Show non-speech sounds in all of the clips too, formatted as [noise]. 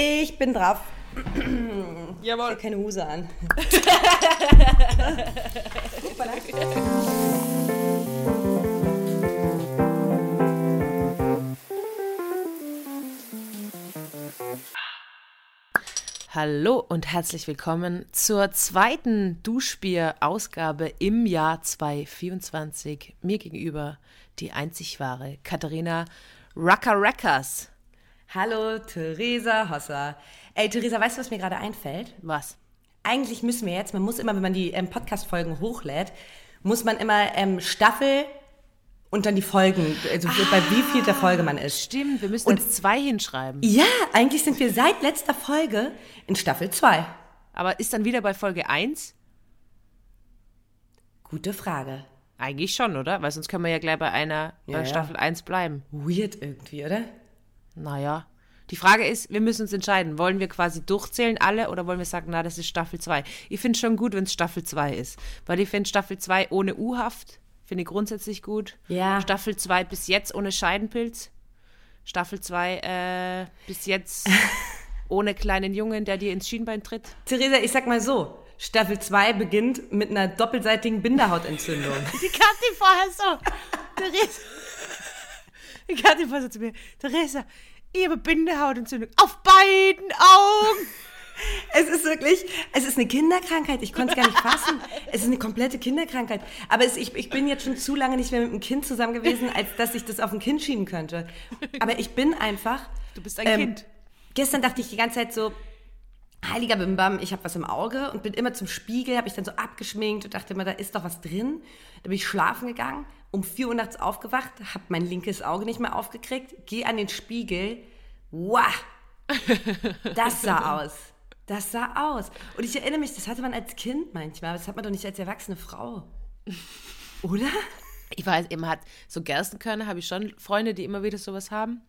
Ich bin drauf. Jawohl. Keine Hose an. Hallo und herzlich willkommen zur zweiten Duschbier-Ausgabe im Jahr 2024. Mir gegenüber die einzig wahre Katharina Rucker-Rackers. Hallo, Theresa Hosser. Ey, Theresa, weißt du, was mir gerade einfällt? Was? Eigentlich müssen wir jetzt, man muss immer, wenn man die ähm, Podcast-Folgen hochlädt, muss man immer ähm, Staffel und dann die Folgen, also bei wie viel der Folge man ist. Stimmt, wir müssen jetzt zwei hinschreiben. Ja, eigentlich sind wir seit letzter Folge in Staffel 2. Aber ist dann wieder bei Folge 1? Gute Frage. Eigentlich schon, oder? Weil sonst können wir ja gleich bei einer, Ja, bei ja. Staffel 1 bleiben. Weird irgendwie, oder? Naja. Die Frage ist, wir müssen uns entscheiden, wollen wir quasi durchzählen alle oder wollen wir sagen, na, das ist Staffel 2? Ich finde schon gut, wenn es Staffel 2 ist, weil ich finde Staffel 2 ohne U-Haft, finde ich grundsätzlich gut. Ja. Staffel 2 bis jetzt ohne Scheidenpilz. Staffel 2 äh, bis jetzt [laughs] ohne kleinen Jungen, der dir ins Schienbein tritt. Theresa, ich sag mal so, Staffel 2 beginnt mit einer doppelseitigen Bindehautentzündung. [laughs] Die Kathi vorher so. [laughs] Theresa. Die Kathi vorher so zu mir. Theresa, ich habe Bindehautentzündung auf beiden Augen. Es ist wirklich, es ist eine Kinderkrankheit. Ich konnte es gar nicht fassen. Es ist eine komplette Kinderkrankheit. Aber es, ich, ich bin jetzt schon zu lange nicht mehr mit einem Kind zusammen gewesen, als dass ich das auf ein Kind schieben könnte. Aber ich bin einfach. Du bist ein ähm, Kind. Gestern dachte ich die ganze Zeit so, heiliger Bimbam, ich habe was im Auge und bin immer zum Spiegel, habe ich dann so abgeschminkt und dachte immer, da ist doch was drin. Da bin ich schlafen gegangen, um 4 Uhr nachts aufgewacht, habe mein linkes Auge nicht mehr aufgekriegt, gehe an den Spiegel. Wow! Das sah aus. Das sah aus. Und ich erinnere mich, das hatte man als Kind manchmal, aber das hat man doch nicht als erwachsene Frau. Oder? Ich weiß, immer hat so Gerstenkörner, habe ich schon Freunde, die immer wieder sowas haben.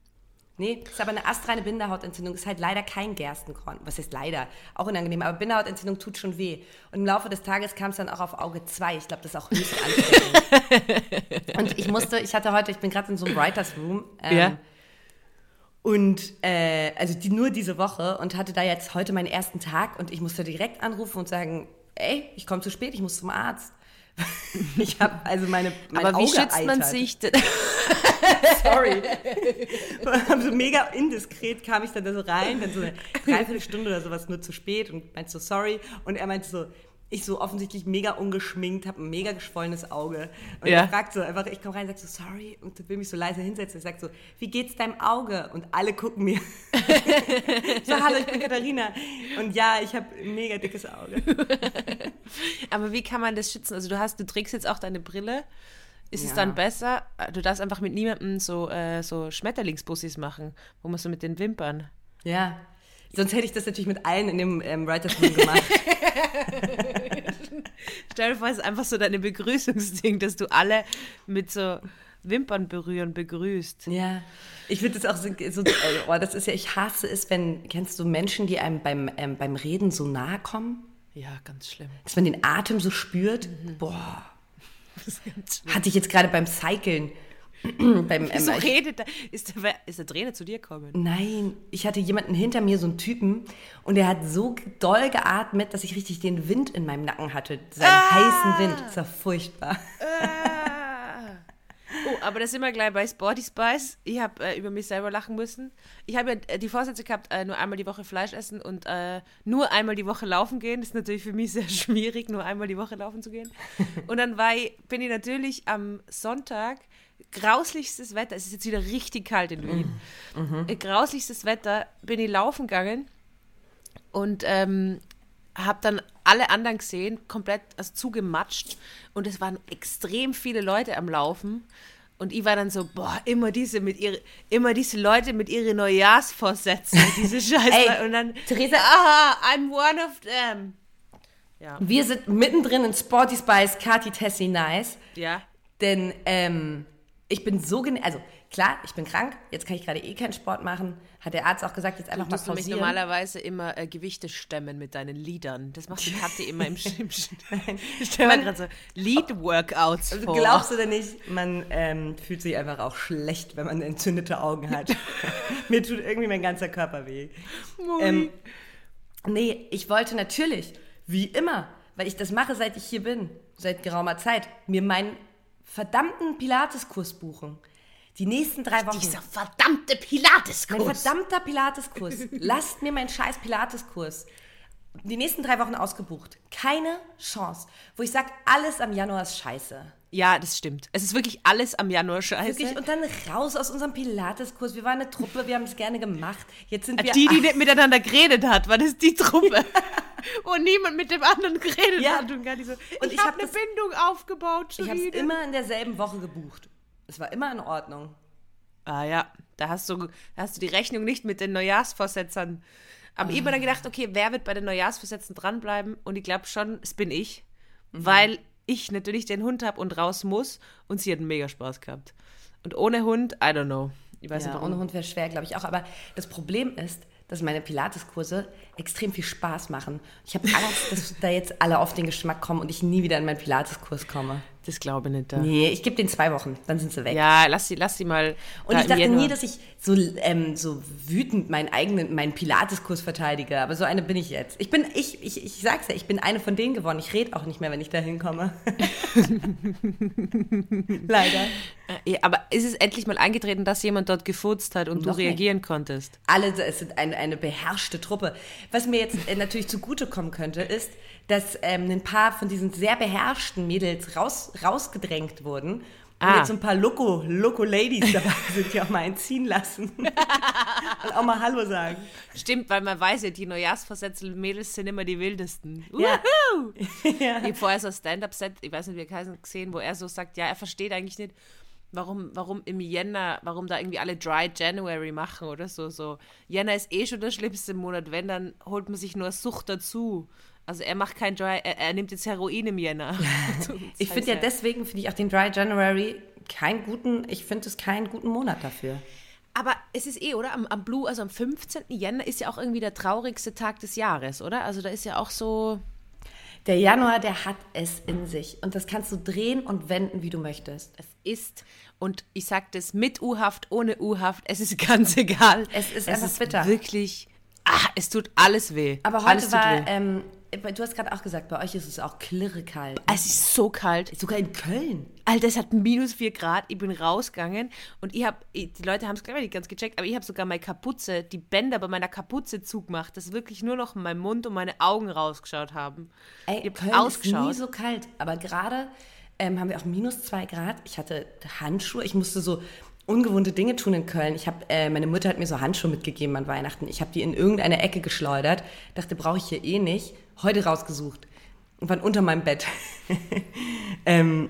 Nee, ist aber eine astreine Bindehautentzündung. Ist halt leider kein Gerstenkorn. Was ist leider? Auch unangenehm. Aber Bindehautentzündung tut schon weh. Und im Laufe des Tages kam es dann auch auf Auge 2. Ich glaube, das ist auch höchst anstrengend. und ich musste, ich hatte heute, ich bin gerade in so einem Writers Room. Ähm, Ja. Und äh, also die, nur diese Woche und hatte da jetzt heute meinen ersten Tag und ich musste direkt anrufen und sagen, ey, ich komme zu spät, ich muss zum Arzt. [laughs] ich habe also meine, mein Aber wie Auge schützt man eitert. sich denn? [laughs] Sorry. [laughs] so mega indiskret kam ich dann da so rein, dann so eine Dreiviertelstunde oder sowas nur zu spät und meinte so sorry. Und er meinte so, ich so offensichtlich mega ungeschminkt, habe ein mega geschwollenes Auge. Und Ja. er fragt so einfach, ich komme rein und sag so sorry und will mich so leise hinsetzen. Er sagt so, wie geht's deinem Auge? Und alle gucken mir. so, hallo, ich bin Katharina. Und ja, ich habe ein mega dickes Auge. Aber wie kann man das schützen? Also du hast, du trägst jetzt auch deine Brille. Ist es Ja. dann besser? Du darfst einfach mit niemandem so, äh, so Schmetterlingsbussis machen, wo man so mit den Wimpern. Ja. Sonst hätte ich das natürlich mit allen in dem ähm, Writers Room gemacht. [laughs] Stell dir vor, es ist einfach so deine Begrüßungsding, dass du alle mit so Wimpern berühren begrüßt. Ja. Ich finde das auch so, so oh, das ist ja, ich hasse es, wenn, kennst du Menschen, die einem beim, ähm, beim Reden so nahe kommen? Ja, ganz schlimm. Dass man den Atem so spürt? Boah. Das ist ganz schlimm. Hatte ich jetzt gerade beim Cyclen. [clears throat] beim, Wieso redet da? Ist der, ist der Trainer zu dir gekommen? nein, ich hatte jemanden hinter mir, so einen Typen, und der hat so doll geatmet, dass ich richtig den Wind in meinem Nacken hatte. Seinen heißen Wind. Das war furchtbar. Ah. Oh, aber da sind wir gleich bei Sporty Spice. Ich habe äh, über mich selber lachen müssen. Ich habe ja äh, die Vorsätze gehabt, äh, nur einmal die Woche Fleisch essen und äh, nur einmal die Woche laufen gehen. Das ist natürlich für mich [laughs] sehr schwierig, nur einmal die Woche laufen zu gehen. Und dann war ich, bin ich natürlich am Sonntag, grauslichstes Wetter, es ist jetzt wieder richtig kalt in Wien, Äh, grauslichstes Wetter, bin ich laufen gegangen und ähm, habe dann alle anderen gesehen, komplett also zugematscht und es waren extrem viele Leute am Laufen und ich war dann so, boah, immer diese mit ihre, immer diese Leute mit ihren Neujahrsvorsätzen, [laughs] diese Scheiße und dann Theresa- aha, I'm one of them. Ja, Wir sind mittendrin in Sporty Spice, Kati Tessie Nice. ja. Denn ähm, Ich bin so gen also klar, ich bin krank, jetzt kann ich gerade eh keinen Sport machen. Hat der Arzt auch gesagt, jetzt einfach Du mal musst nämlich pausieren. normalerweise immer äh, Gewichte stemmen mit deinen Liedern. Das macht die Kathi immer im [laughs] Schirm. [laughs] Ich stelle mir gerade so Lead-Workouts Also vor. glaubst du denn nicht, man ähm, fühlt sich einfach auch schlecht, wenn man entzündete Augen hat. [laughs] Mir tut irgendwie mein ganzer Körper weh. Ähm, nee, ich wollte natürlich, wie immer, weil ich das mache, seit ich hier bin, seit geraumer Zeit, mir meinen verdammten Pilateskurs buchen. Die nächsten drei Wochen. Dieser verdammte Mein Pilateskurs. verdammter Pilateskurs. Lasst mir meinen scheiß Pilateskurs. Die nächsten drei Wochen ausgebucht. Keine Chance. Wo ich sage, alles am Januar ist scheiße. Ja, das stimmt. Es ist wirklich alles am Januar scheiße. Wirklich, und dann raus aus unserem Pilateskurs. Wir waren eine Truppe, wir haben es gerne gemacht. Jetzt sind wir. die, die nicht miteinander geredet hat, war das die Truppe. [laughs] Wo niemand mit dem anderen geredet Ja. hat und gar nicht so. Und ich ich habe hab eine das- Bindung aufgebaut. ich habe immer in derselben Woche gebucht. Es war immer in Ordnung. Ah ja, da hast du, da hast du die Rechnung nicht mit den Neujahrsvorsätzern. Aber ich habe mir dann gedacht, okay, wer wird bei den Neujahrsvorsätzen dranbleiben? Und ich glaube schon, es bin ich, weil ich natürlich den Hund habe und raus muss. Und sie hat mega Spaß gehabt. Und ohne Hund, I don't know. Ich weiß Ja, nicht, ohne Hund wäre schwer, glaube ich auch. Aber das Problem ist, dass meine Pilateskurse extrem viel Spaß machen. Ich habe Angst, dass da jetzt alle auf den Geschmack kommen und ich nie wieder in meinen Pilateskurs komme. Das glaube ich nicht. Da. Nee, ich gebe den zwei Wochen, dann sind sie weg. Ja, lass sie, lass sie mal. Und da ich dachte nie, dass ich so, ähm, so wütend meinen eigenen, meinen Pilateskurs verteidige. Aber so eine bin ich jetzt. Ich bin, ich, ich, ich sag's ja, ich bin eine von denen geworden. Ich rede auch nicht mehr, wenn ich da hinkomme. [laughs] [laughs] Leider. Äh, ja, aber ist es endlich mal eingetreten, dass jemand dort gefurzt hat und du Noch nicht. reagieren konntest? Alle, es sind eine, eine beherrschte Truppe. Was mir jetzt äh, natürlich zugutekommen könnte, ist, dass ähm, ein paar von diesen sehr beherrschten Mädels raus, rausgedrängt wurden. Und Ah. jetzt so ein paar Loco, Loco Ladies dabei [laughs] sind, die auch mal einziehen lassen. [laughs] Und auch mal Hallo sagen. Stimmt, weil man weiß ja, die Neujahrsvorsätze-Mädels sind immer die wildesten. Ja. [laughs] Ja. Ich habe vorher so ein Stand-Up-Set, ich weiß nicht, wie er gesehen, wo er so sagt, ja, er versteht eigentlich nicht, warum, warum im Jänner, warum da irgendwie alle Dry January machen oder so. so. Jänner ist eh schon der schlimmste Monat, wenn, dann holt man sich nur Sucht dazu. Also er macht kein Dry, er, er nimmt jetzt Heroin im Jänner. Ich finde ja deswegen finde ich auch den Dry January keinen guten, ich finde es keinen guten Monat dafür. Aber es ist eh, oder? Am, am Blue, also am 15. Jänner ist ja auch irgendwie der traurigste Tag des Jahres, oder? Also da ist ja auch so. Der Januar, der hat es in sich. Und das kannst du drehen und wenden, wie du möchtest. Es ist, und ich sage das mit U-Haft, ohne U-Haft, es ist [laughs] ganz egal. Es ist einfach bitter. wirklich, ah, es tut alles weh. Aber heute tut war, weh. ähm, du hast gerade auch gesagt, bei euch ist es auch klirre kalt. es ist so kalt. Sogar in Köln. Alter, es hat minus 4 Grad. Ich bin rausgegangen und ich habe, die Leute haben es glaube ich nicht ganz gecheckt, aber ich habe sogar meine Kapuze, die Bänder bei meiner Kapuze zugemacht, dass wirklich nur noch mein Mund und meine Augen rausgeschaut haben. Ey, ich Köln ausgeschaut. ist nie so kalt. Aber gerade ähm, haben wir auch minus zwei Grad. Ich hatte Handschuhe. Ich musste so ungewohnte Dinge tun in Köln. Ich habe, äh, meine Mutter hat mir so Handschuhe mitgegeben an Weihnachten. Ich habe die in irgendeine Ecke geschleudert. Dachte, brauche ich hier eh nicht. Heute rausgesucht und waren unter meinem Bett. [laughs] ähm,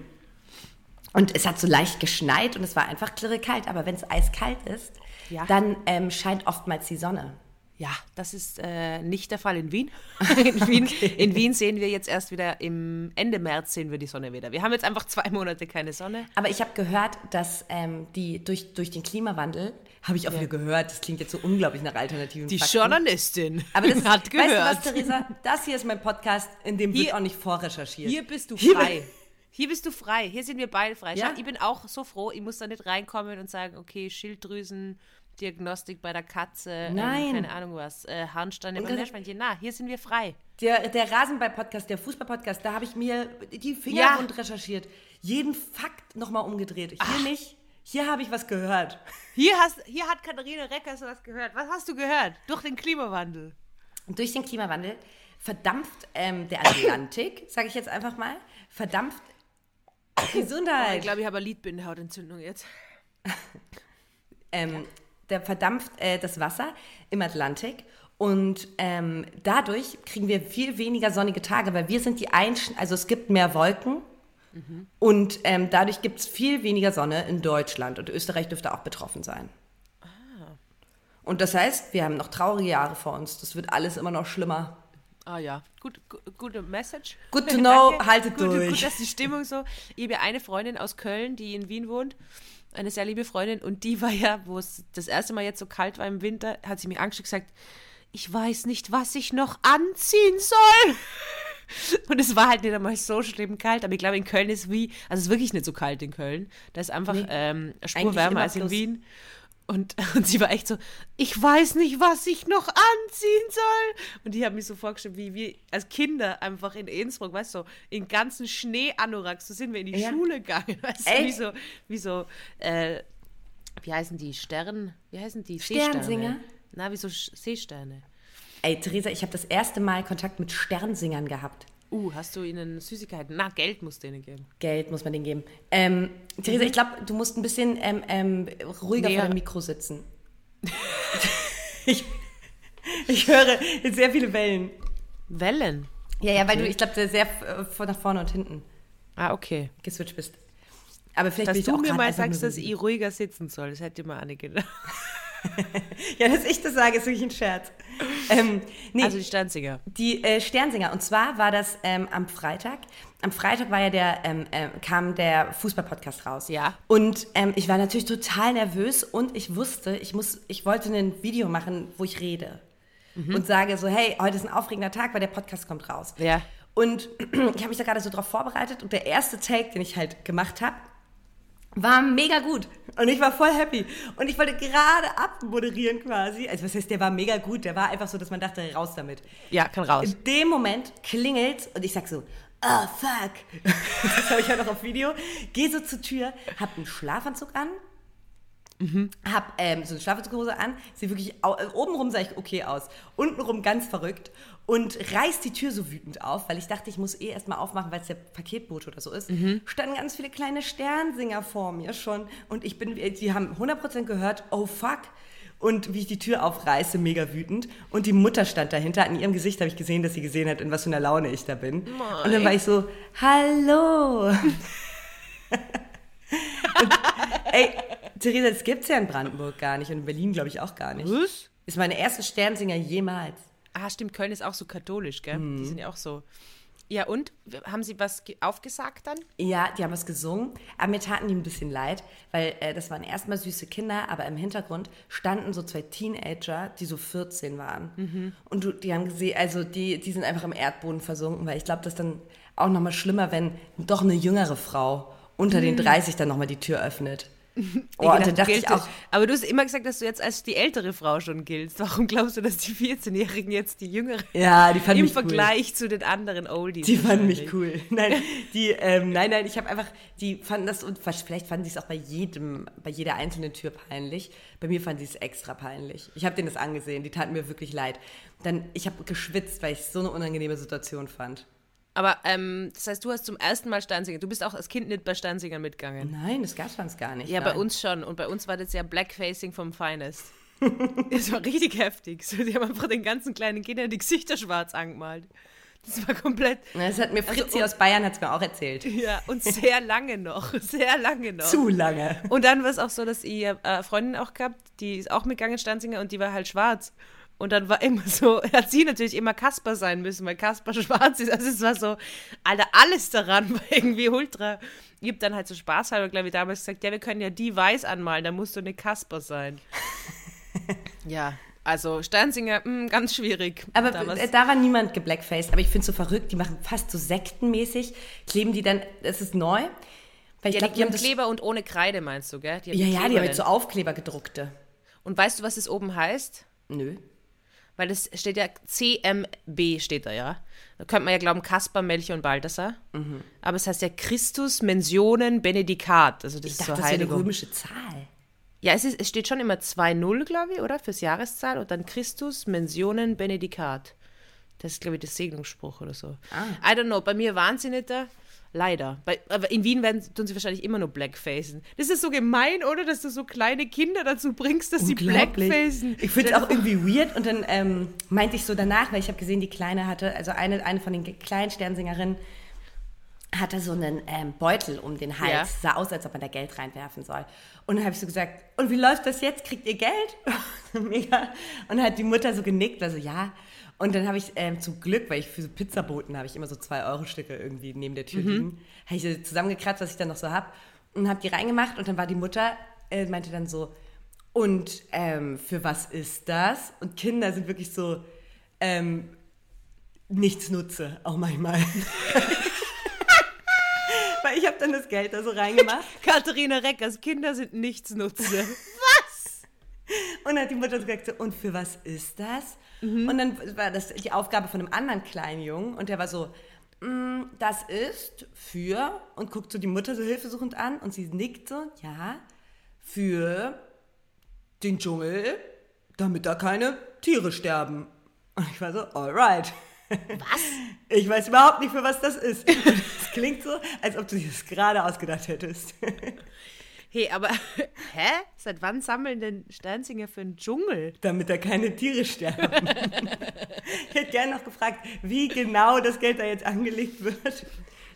und es hat so leicht geschneit und es war einfach klirre kalt. Aber wenn es eiskalt ist, Ja. dann ähm, scheint oftmals die Sonne. Ja, das ist äh, nicht der Fall in Wien. [laughs] In Wien, in Wien sehen wir jetzt erst wieder im Ende März sehen wir die Sonne wieder. Wir haben jetzt einfach zwei Monate keine Sonne. Aber ich habe gehört, dass ähm, die durch, durch den Klimawandel, habe ich auch wieder gehört, das klingt jetzt so unglaublich nach alternativen Die Fakten. Journalistin Aber das, [laughs] hat gehört. Weißt du was, Theresa? Das hier ist mein Podcast, in dem wird Hier- auch nicht vorrecherchiert. Hier bist du frei. Hier bist du frei. Hier sind wir beide frei. Ja. Schau, ich bin auch so froh, ich muss da nicht reinkommen und sagen, okay, Schilddrüsendiagnostik bei der Katze, ähm, Nein. keine Ahnung was, äh, Harnsteine beim Meerschweinchen. Na, hier sind wir frei. Der, der Rasenball-Podcast, der Fußball-Podcast, da habe ich mir die Finger Ja. recherchiert. Jeden Fakt nochmal umgedreht. Hier nicht. Hier habe ich was gehört. Hier, hast, hier hat Katharina Reckers was gehört. Was hast du gehört? Durch den Klimawandel. Und durch den Klimawandel verdampft ähm, der Atlantik, [laughs] sage ich jetzt einfach mal, verdampft Gesundheit. Ich glaube, ich habe eine Lidbindehautentzündung jetzt. ähm, der verdampft äh, das Wasser im Atlantik und ähm, dadurch kriegen wir viel weniger sonnige Tage, weil wir sind die Einsch also es gibt mehr Wolken und ähm, dadurch gibt es viel weniger Sonne in Deutschland und Österreich dürfte auch betroffen sein. Und das heißt, wir haben noch traurige Jahre vor uns. Das wird alles immer noch schlimmer. Ah ja, gut, gu- gute Message. Good to [laughs] know, haltet gut, durch. Gut, dass die Stimmung so. Ich habe eine Freundin aus Köln, die in Wien wohnt. Eine sehr liebe Freundin, und die war ja, wo es das erste Mal jetzt so kalt war im Winter, hat sie mich angeschaut gesagt, ich weiß nicht, was ich noch anziehen soll. [laughs] Und es war halt nicht einmal so schlimm kalt, aber ich glaube, in Köln ist wie, also es ist wirklich nicht so kalt in Köln. Da ist einfach Nee. ähm, Spur wärmer als in. Wien. Und, [laughs] und sie war echt so, ich weiß nicht, was ich noch anziehen soll. Und die haben mich so vorgestellt, wie wir als Kinder einfach in Innsbruck, weißt du, so, in ganzen Schnee-Anoraks, so sind wir in die Ja. Schule gegangen. [laughs] Weißt du, wie so, wie so äh, wie heißen die? Stern, wie heißen die? Sternsinger? Seesterne. Na, wie so Seesterne. Ey, Theresa, ich habe das erste Mal Kontakt mit Sternsingern gehabt. Uh, hast du ihnen Süßigkeiten? Na, Geld musst du ihnen geben. Geld muss man denen geben. Ähm, Theresa, ich glaube, du musst ein bisschen ähm, ähm, ruhiger Näher. vor dem Mikro sitzen. [laughs] ich, ich höre jetzt sehr viele Wellen. Wellen. Ja, ja, weil du, ich glaube, sehr äh, nach vorne und hinten Ah, okay. geswitcht bist. Aber vielleicht Dass du mir mal sagst, dass ich ruhiger sitzen soll, das hätte auch nicht gedacht. [laughs] Ja, dass ich das sage, ist wirklich ein Scherz. Ähm, nee, Also die Sternsinger. Die äh, Sternsinger. Und zwar war das ähm, am Freitag. Am Freitag war ja der, ähm, ähm, kam der Fußball-Podcast raus. Ja. Und ähm, ich war natürlich total nervös und ich wusste, ich muss, ich wollte ein Video machen, wo ich rede. Und sage so, hey, heute ist ein aufregender Tag, weil der Podcast kommt raus. Ja. Und [clears throat] ich habe mich da gerade so drauf vorbereitet und der erste Take, den ich halt gemacht habe, war mega gut. Und ich war voll happy. Und ich wollte gerade abmoderieren quasi. Also was heißt, der war mega gut. Der war einfach so, dass man dachte, raus damit. Ja, kann raus. In dem Moment klingelt und ich sag so, oh fuck. [laughs] Das habe ich ja noch auf Video. Geh so zur Tür, hab einen Schlafanzug an, hab ähm, so eine Schlafanzughose an, sehe wirklich, äh, obenrum sah ich okay aus, untenrum ganz verrückt und reiß die Tür so wütend auf, weil ich dachte, ich muss eh erstmal aufmachen, weil es der Paketbote oder so ist. Standen ganz viele kleine Sternsinger vor mir schon und ich bin, die haben 100% gehört, oh fuck. Und wie ich die Tür aufreiße, mega wütend. Und die Mutter stand dahinter. An ihrem Gesicht habe ich gesehen, dass sie gesehen hat, in was für einer Laune ich da bin. Und dann war ich so, hallo. [laughs] und, ey, Theresa, das gibt's ja in Brandenburg gar nicht und in Berlin, glaube ich, auch gar nicht. Was? Ist meine erste Sternsinger jemals. Ah, stimmt, Köln ist auch so katholisch, gell? Mhm. Die sind ja auch so. Ja, und? Haben sie was ge- aufgesagt dann? Ja, die haben was gesungen, aber mir taten die ein bisschen leid, weil äh, das waren erstmal süße Kinder, aber im Hintergrund standen so zwei Teenager, die so 14 waren. Und du, die haben gesehen, also die, die sind einfach im Erdboden versunken, weil ich glaube, das ist dann auch nochmal schlimmer, wenn doch eine jüngere Frau unter den 30 dann nochmal die Tür öffnet. Oh, und dann dachte ich auch, Aber du hast immer gesagt, dass du jetzt als die ältere Frau schon giltst. Warum glaubst du, dass die 14-Jährigen jetzt die jüngere ja, die fanden im mich cool. Vergleich zu den anderen Oldies? Die fanden mich cool. [laughs] Nein, die, ähm, nein, nein, ich habe einfach, die fanden das, und vielleicht fanden sie es auch bei jedem, bei jeder einzelnen Tür peinlich. Bei mir fanden sie es extra peinlich. Ich habe denen das angesehen, die taten mir wirklich leid. Dann, ich habe geschwitzt, weil ich es so eine unangenehme Situation fand. Aber ähm, das heißt, du hast zum ersten Mal Sternsinger. Du bist auch als Kind nicht bei Sternsingern mitgegangen. Nein, das gab es gar nicht. Ja, nein. bei uns schon. Und bei uns war das ja Blackfacing vom Finest. [laughs] das war richtig heftig. So, die haben einfach den ganzen kleinen Kindern die Gesichter schwarz angemalt. Das war komplett. Das hat mir Fritzi Also, und- aus Bayern hat's mir auch erzählt. Ja, und sehr lange noch. [laughs] Sehr lange noch. Zu lange. Und dann war es auch so, dass ich äh, eine Freundin auch gehabt, die ist auch mitgegangen, Sternsinger, und die war halt schwarz. Und dann war immer so, [laughs] hat sie natürlich immer Kasper sein müssen, weil Kasper [laughs] schwarz ist. Also es war so, Alter, alles daran war irgendwie ultra. Ich hab dann halt so Spaß halber, glaube ich, damals gesagt, ja, wir können ja die weiß anmalen, da musst du eine Kasper sein. [laughs] ja, also Sternsinger, mh, ganz schwierig. Aber damals. äh, da war niemand geblackfaced. Aber ich finde es so verrückt, die machen fast so sektenmäßig, kleben die dann, das ist neu. Weil ich ja, glaube, die, die haben. Kleber und ohne Kreide meinst du, gell? Ja, ja, die haben jetzt so. Aufkleber gedruckte. Und weißt du, was es oben heißt? Nö. Weil es steht ja CMB steht da, ja. Da könnte man ja glauben Kaspar, Melchior und Balthasar. Mhm. Aber es heißt ja Christus Mensionen Benedicat. Also das Ich ist dachte, so das wäre eine Heiligung. römische Zahl. Ja, es, ist, es steht schon immer 2-0, glaube ich, oder? Fürs Jahreszahl. Und dann Christus Mensionen Benedicat. Das ist, glaube ich, der Segnungsspruch oder so. Ah. I don't know. Bei mir waren sie nicht da. Leider. Bei, aber in Wien werden, tun sie wahrscheinlich immer nur Blackfacen. Das ist so gemein, oder? Dass du so kleine Kinder dazu bringst, dass sie. Blackfacen. Ich finde es auch irgendwie weird und dann ähm, meinte ich so danach, weil ich habe gesehen, die Kleine hatte, also eine, eine von den kleinen Sternsingerinnen hatte so einen ähm, Beutel um den Hals, Ja. sah aus, als ob man da Geld reinwerfen soll. Und dann habe ich so gesagt, und wie läuft das jetzt? Kriegt ihr Geld? [laughs] Mega. Und dann hat die Mutter so genickt, also ja. Und dann habe ich ähm, zum Glück, weil ich für so Pizzaboten habe ich immer so zwei Euro Stücke irgendwie neben der Tür liegen, habe ich so zusammengekratzt, was ich dann noch so habe. und habe die reingemacht und dann war die Mutter, äh, meinte dann so, und ähm, für was ist das? Und Kinder sind wirklich so, ähm, nichts nutze, auch manchmal. [laughs] Weil ich habe dann das Geld da so reingemacht. [laughs] Katharina Reckers, Kinder sind nichts nutze. [laughs] Und dann hat die Mutter so gesagt, so, und für was ist das? Und dann war das die Aufgabe von einem anderen kleinen Jungen und der war so, "Mm, das ist für, und guckt so die Mutter so hilfesuchend an und sie nickt so, ja, für den Dschungel, damit da keine Tiere sterben. Und ich war so, alright. Was? [laughs] Ich weiß überhaupt nicht, für was das ist. [laughs] Es klingt so, als ob du dir das gerade ausgedacht hättest. [laughs] Hey, aber, [laughs] hä? Seit wann sammeln denn Sternsinger für einen Dschungel? damit da keine Tiere sterben. ich hätte gerne noch gefragt, wie genau das Geld da jetzt angelegt wird.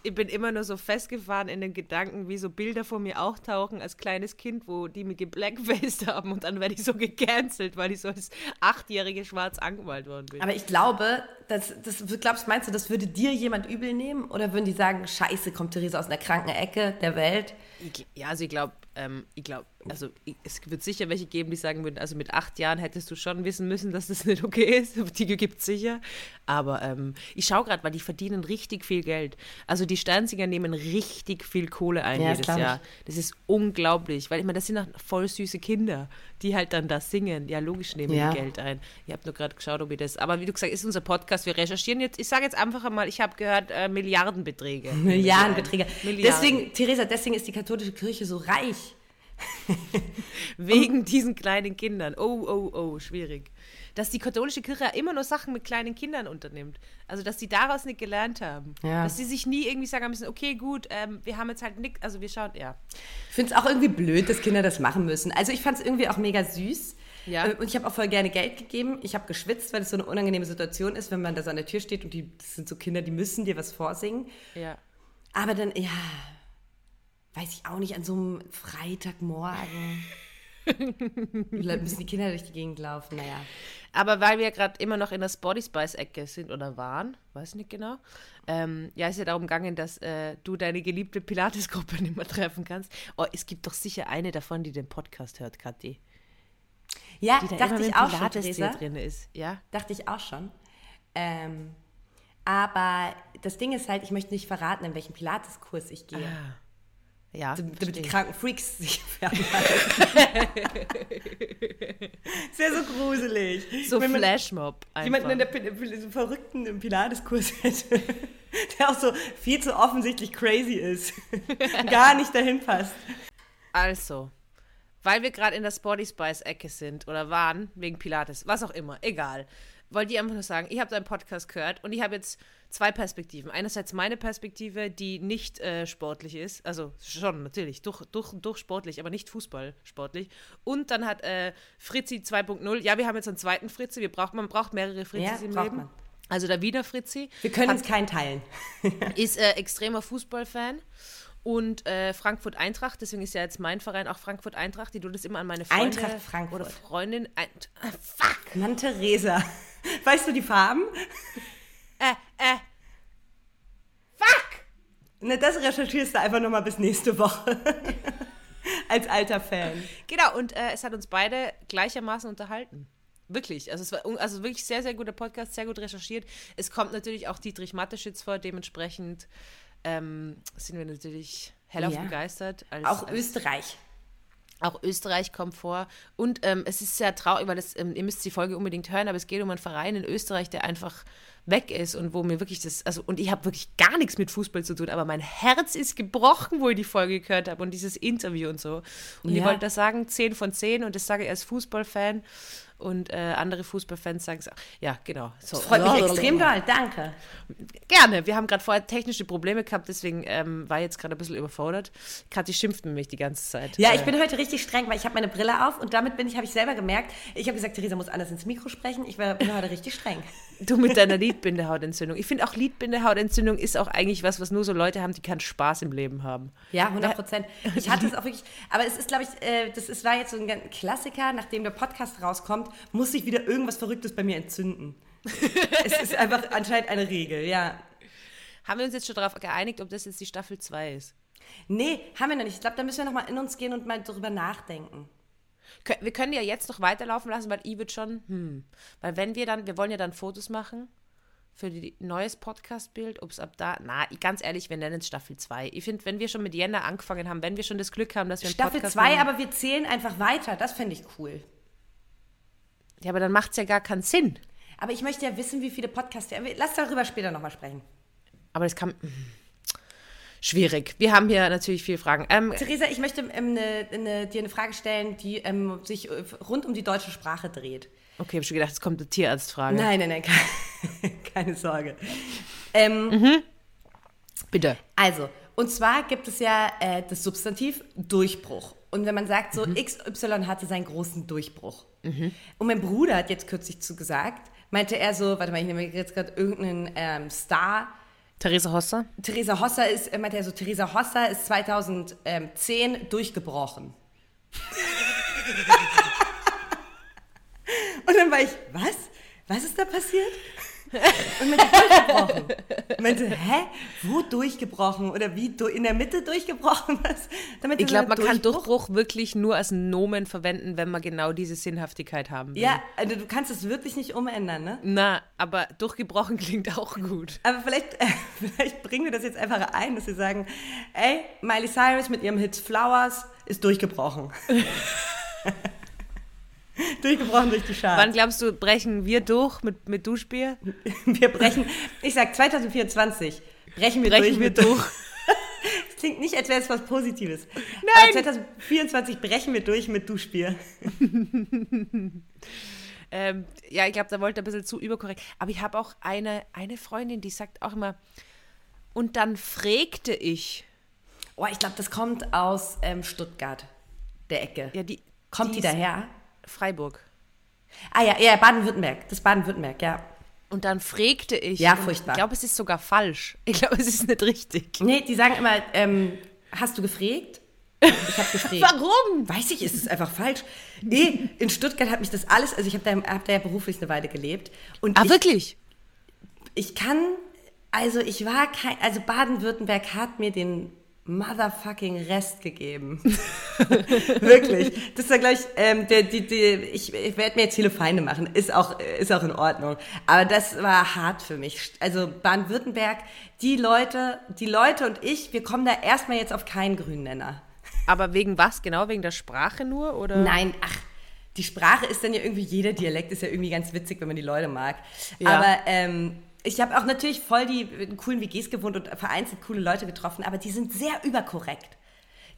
Ich bin immer nur so festgefahren in den Gedanken, wie so Bilder vor mir auftauchen als kleines Kind, wo die mich geblackfaced [laughs] haben und dann werde ich so gecancelt, weil ich so als achtjährige schwarz angemalt worden bin. Aber ich glaube, das, das glaubst, meinst du, das würde dir jemand übel nehmen? Oder würden die sagen, scheiße, kommt Theresa aus einer kranken Ecke der Welt? Ich, ja, also ich glaube, ähm, ich glaube, also ich, es wird sicher welche geben, die sagen würden, also mit acht Jahren hättest du schon wissen müssen, dass das nicht okay ist. Die gibt es sicher. Aber ähm, ich schaue gerade, weil die verdienen richtig viel Geld. Also die Sternsinger nehmen richtig viel Kohle ein Ja, das jedes ich. Jahr. Das ist unglaublich, weil ich meine, das sind auch voll süße Kinder, die halt dann da singen. Ja, logisch nehmen Ja. die Geld ein. Ich habe nur gerade geschaut, ob ich das. Aber wie du gesagt hast, ist unser Podcast. Wir recherchieren jetzt. Ich sage jetzt einfach einmal, ich habe gehört äh, Milliardenbeträge. [laughs] Milliardenbeträge. Milliarden. Deswegen, Theresa, deswegen ist die katholische Kirche so reich. [laughs] Wegen diesen kleinen Kindern. Oh, oh, oh, schwierig. Dass die katholische Kirche immer nur Sachen mit kleinen Kindern unternimmt. Also, dass sie daraus nicht gelernt haben. Ja. Dass sie sich nie irgendwie sagen müssen, okay, gut, ähm, wir haben jetzt halt nichts, also wir schauen, ja. Ich finde es auch irgendwie blöd, dass Kinder das machen müssen. Also ich fand es irgendwie auch mega süß. Ja. Äh, Und ich habe auch voll gerne Geld gegeben. Ich habe geschwitzt, weil es so eine unangenehme Situation ist, wenn man da so an der Tür steht und die das sind so Kinder, die müssen dir was vorsingen. Ja. Aber dann, ja, weiß ich auch nicht, an so einem Freitagmorgen müssen die Kinder durch die Gegend laufen. Naja. Aber weil wir gerade immer noch in der Sporty Spice-Ecke sind oder waren, weiß nicht genau, ähm, ja, ist ja darum gegangen, dass äh, du deine geliebte Pilates-Gruppe [laughs] nicht mehr treffen kannst. Oh, es gibt doch sicher eine davon, die den Podcast hört, Kathi. Ja, da dachte ich auch schon, Theresa. drin ist. Ja? Dachte ich auch schon. Ähm, aber das Ding ist halt, ich möchte nicht verraten, in welchen Pilateskurs ich gehe. Ah. Ja, damit die verstehe. kranken Freaks sich [laughs] fernhalten. [laughs] ist ja so gruselig. so Wenn Flashmob einfach. jemanden in der so Verrückten im Pilateskurs hätte, [laughs] der auch so viel zu offensichtlich crazy ist. Gar nicht dahin passt. Also, weil wir gerade in der Sporty Spice Ecke sind oder waren, wegen Pilates, was auch immer, egal. Wollte ich einfach nur sagen, ich habe deinen Podcast gehört und ich habe jetzt zwei Perspektiven. Einerseits meine Perspektive, die nicht äh, sportlich ist, also schon natürlich, durch, durch, durch sportlich, aber nicht Fußball sportlich. Und dann hat äh, Fritzi 2.0, ja, wir haben jetzt einen zweiten Fritzi, wir braucht, man braucht mehrere Fritzis Ja, im Leben. man. Also der Wiener Fritzi Wir können uns keinen teilen. [laughs] ist äh, extremer Fußballfan und äh, Frankfurt Eintracht, deswegen ist ja jetzt mein Verein auch Frankfurt Eintracht, die tut es immer an meine Freunde Eintracht Frankfurt. oder Freundin. Ein, äh, fuck! Mann, Theresa. Weißt du die Farben? Äh, äh. Fuck! Ne, das recherchierst du einfach nochmal bis nächste Woche. Als alter Fan. Genau, und äh, es hat uns beide gleichermaßen unterhalten. Wirklich. Also es war also wirklich sehr, sehr guter Podcast, sehr gut recherchiert. Es kommt natürlich auch Dietrich Mateschitz vor, dementsprechend ähm, sind wir natürlich hellauf Ja. begeistert. Als, Auch als, Österreich. Auch Österreich kommt vor. Und ähm, es ist sehr traurig, weil das, ähm, ihr müsst die Folge unbedingt hören, aber es geht um einen Verein in Österreich, der einfach weg ist und wo mir wirklich das, also und ich habe wirklich gar nichts mit Fußball zu tun, aber mein Herz ist gebrochen, wo ich die Folge gehört habe und dieses Interview und so. Und ich Ja. wollte das sagen, 10 von 10 und das sage ich als Fußballfan und äh, andere Fußballfans sagen es auch. Ja, genau. So. Das freut mich extrem doll. Danke. Gerne. Wir haben gerade vorher technische Probleme gehabt, deswegen ähm, war ich jetzt gerade ein bisschen überfordert. Kathi schimpft mit mich die ganze Zeit. Ja, Äh, ich bin heute richtig streng, weil ich habe meine Brille auf und damit bin ich, habe ich selber gemerkt, ich habe gesagt, Theresa muss anders ins Mikro sprechen. Ich war, bin heute richtig streng. Du mit deiner Lidbindehautentzündung. Ich finde auch Lidbindehautentzündung ist auch eigentlich was, was nur so Leute haben, die keinen Spaß im Leben haben. Ja, 100 Prozent. Ich hatte es auch wirklich, aber es ist, glaube ich, äh, das ist, war jetzt so ein Klassiker, nachdem der Podcast rauskommt, muss sich wieder irgendwas Verrücktes bei mir entzünden. [laughs] es ist einfach anscheinend eine Regel, ja. Haben wir uns jetzt schon darauf geeinigt, ob das jetzt die Staffel 2 ist? Nee, haben wir noch nicht. Ich glaube, da müssen wir noch mal in uns gehen und mal drüber nachdenken. Wir können ja jetzt noch weiterlaufen lassen, weil ich würde schon, hm, weil wenn wir dann, wir wollen ja dann Fotos machen für die neues Podcast-Bild, ob es ab da, na, ganz ehrlich, wir nennen es Staffel 2. Ich finde, wenn wir schon mit Jänner angefangen haben, wenn wir schon das Glück haben, dass wir Staffel Podcast 2, machen, aber wir zählen einfach weiter. Das fände ich cool. ja, aber dann macht es ja gar keinen Sinn. Aber ich möchte ja wissen, wie viele Podcasts. Lass darüber später nochmal sprechen. Aber das kann, hm, schwierig. Wir haben hier natürlich viele Fragen. Ähm, Theresa, ich möchte ähm, ne, ne, dir eine Frage stellen, die ähm, sich äh, rund um die deutsche Sprache dreht. okay, habe schon gedacht, es kommt eine Tierarztfrage. Nein, nein, nein, keine, [laughs] keine Sorge. Ähm, Bitte. Also, und zwar gibt es ja äh, das Substantiv Durchbruch. Und wenn man sagt, so XY hatte seinen großen Durchbruch. Und mein Bruder hat jetzt kürzlich zu gesagt, meinte er so, warte mal, ich nehme jetzt gerade irgendeinen ähm, Star. Theresa Hosser? Theresa Hosser ist, meinte er so, Theresa Hosser ist 2010 durchgebrochen. [laughs] Und dann war ich, was? Was ist da passiert? Und meinte, durchgebrochen. Und meinte, hä? Wo durchgebrochen? Oder wie du- in der Mitte durchgebrochen? Was? Dann meinte Ich glaube, man kann Durchbruch? Durchbruch wirklich nur als Nomen verwenden, wenn man genau diese Sinnhaftigkeit haben will. Ja, also du kannst es wirklich nicht umändern, ne? Na, aber durchgebrochen [laughs] klingt auch gut. Aber vielleicht, äh, [laughs] vielleicht bringen wir das jetzt einfach ein, dass wir sagen, ey, Miley Cyrus mit ihrem Hit Flowers ist durchgebrochen. [laughs] [laughs] durchgebrochen durch die Schale. Wann glaubst du, brechen wir durch mit, mit Duschbier? [laughs] Wir brechen, ich sag 2024, brechen wir Brechen durch wir mit durch. [laughs] Das klingt nicht, als wäre es was Positives. Nein! Aber 2024 brechen wir durch mit Duschbier. Ähm, ja, ich glaube, da wollte er ein bisschen zu überkorrekt. Aber ich habe auch eine, eine Freundin, die sagt auch immer, und dann frägte ich. Oh, ich glaube, das kommt aus ähm, Stuttgart, der Ecke. Ja, die, Kommt die, ist daher? Freiburg. Ah ja, ja, Baden-Württemberg. Das ist Baden-Württemberg, ja. Und dann frägte ich. Ja, furchtbar. Ich glaube, es ist sogar falsch. [laughs] Ich glaube, es ist nicht richtig. Nee, die sagen immer, ähm, hast du gefragt? Ich habe [laughs] gefragt. Warum? Weiß ich, ist es einfach falsch. Nee, in Stuttgart hat mich das alles, also ich habe da, hab da ja beruflich eine Weile gelebt. Und Ah, ich, wirklich? ich kann, also ich war kein, also Baden-Württemberg hat mir den motherfucking Rest gegeben. [laughs] Wirklich. Das war gleich, ähm, der, die, die, ich, ich werde mir jetzt viele Feinde machen, ist auch, ist auch in Ordnung. Aber das war hart für mich. Also Baden-Württemberg, die Leute, die Leute und ich, wir kommen da erstmal jetzt auf keinen grünen Nenner. Aber wegen was genau? Wegen der Sprache nur? Oder? Nein, ach, die Sprache ist dann ja irgendwie, jeder Dialekt ist ja irgendwie ganz witzig, wenn man die Leute mag. Ja. Aber ähm, ich habe auch natürlich voll die coolen WGs gewohnt und vereinzelt coole Leute getroffen, aber die sind sehr überkorrekt.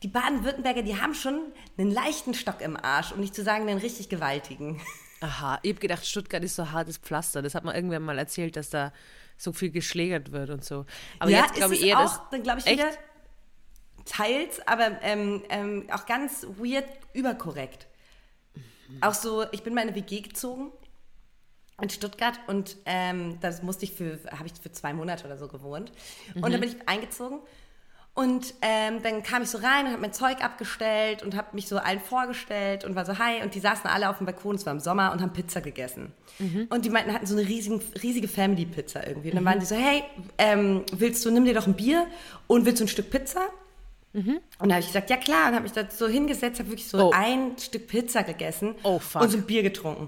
Die Baden-Württemberger, die haben schon einen leichten Stock im Arsch, um nicht zu sagen, einen richtig gewaltigen. Aha, ich habe gedacht, Stuttgart ist so hartes Pflaster. Das hat man irgendwann mal erzählt, dass da so viel geschlägert wird und so. Aber ja, jetzt glaube ist ich eher, auch, dann glaube ich Echt? wieder teils, aber ähm, ähm, auch ganz weird überkorrekt. Auch so, ich bin mal in eine WG gezogen in Stuttgart und ähm, das musste ich für, habe ich für zwei Monate oder so gewohnt. Und dann bin ich eingezogen und ähm, dann kam ich so rein und habe mein Zeug abgestellt und habe mich so allen vorgestellt und war so hi und die saßen alle auf dem Balkon, es war im Sommer und haben Pizza gegessen. Und die meinten, hatten so eine riesige, riesige Family-Pizza irgendwie. Und dann waren die so, hey, ähm, willst du, nimm dir doch ein Bier und willst du ein Stück Pizza? Und da habe ich gesagt, ja klar, und habe mich da so hingesetzt, habe wirklich so Oh. ein Stück Pizza gegessen Oh, und so ein Bier getrunken.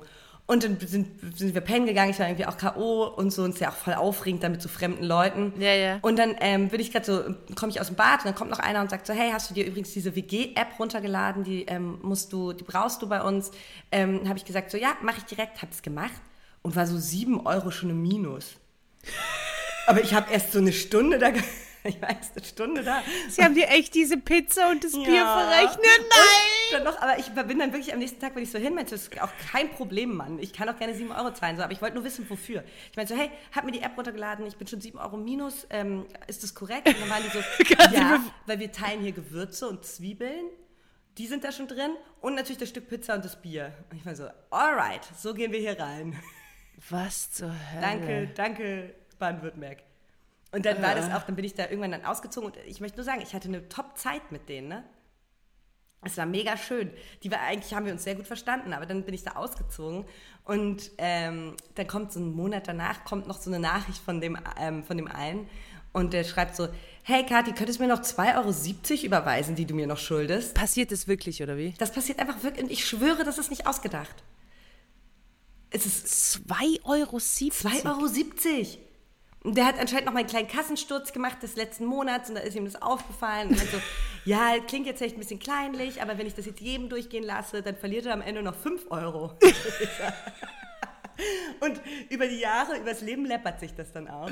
Und dann sind, sind wir pennen gegangen, ich war irgendwie auch K.O. und so, und es ist ja auch voll aufregend dann mit so fremden Leuten. Ja, ja. Und dann ähm, bin ich gerade so, komme ich aus dem Bad und dann kommt noch einer und sagt so, hey, hast du dir übrigens diese WG-App runtergeladen, die ähm, musst du, die brauchst du bei uns. Ähm, habe ich gesagt so, ja, mache ich direkt, habe es gemacht und war so sieben Euro schon im Minus. [laughs] Aber ich habe erst so eine Stunde da, [laughs] ich war erst eine Stunde da. Sie haben dir echt diese Pizza und das Bier Ja. verrechnet? Und Nein! Dann noch, aber ich bin dann wirklich am nächsten Tag, wenn ich so hin meinte, das ist auch kein Problem, Mann. Ich kann auch gerne 7 Euro zahlen, so, aber ich wollte nur wissen, wofür. Ich meinte so, hey, hab mir die App runtergeladen, ich bin schon 7 Euro minus, ähm, ist das korrekt? Und dann waren die so, [laughs] ja, weil wir teilen hier Gewürze und Zwiebeln. Die sind da schon drin und natürlich das Stück Pizza und das Bier. Und ich war so, alright, so gehen wir hier rein. Was zur Hölle? Danke, danke, Baden-Württemberg. Und dann war das auch, dann bin ich da irgendwann dann ausgezogen und ich möchte nur sagen, ich hatte eine Top-Zeit mit denen, ne? Es war mega schön. Die war eigentlich, haben wir uns sehr gut verstanden, aber dann bin ich da ausgezogen und ähm, dann kommt so ein Monat danach, kommt noch so eine Nachricht von dem, ähm, von dem einen Und der schreibt so, hey Kathi, könntest du mir noch 2,70 Euro überweisen, die du mir noch schuldest? Passiert das wirklich, oder wie? Das passiert einfach wirklich und ich schwöre, das ist nicht ausgedacht. Es ist 2,70 Euro. 2,70 Euro. Und der hat anscheinend noch mal einen kleinen Kassensturz gemacht des letzten Monats und da ist ihm das aufgefallen. Und so, [laughs] ja, klingt jetzt echt ein bisschen kleinlich, aber wenn ich das jetzt jedem durchgehen lasse, dann verliert er am Ende noch 5 Euro. [laughs] und über die Jahre, übers Leben läppert sich das dann auch.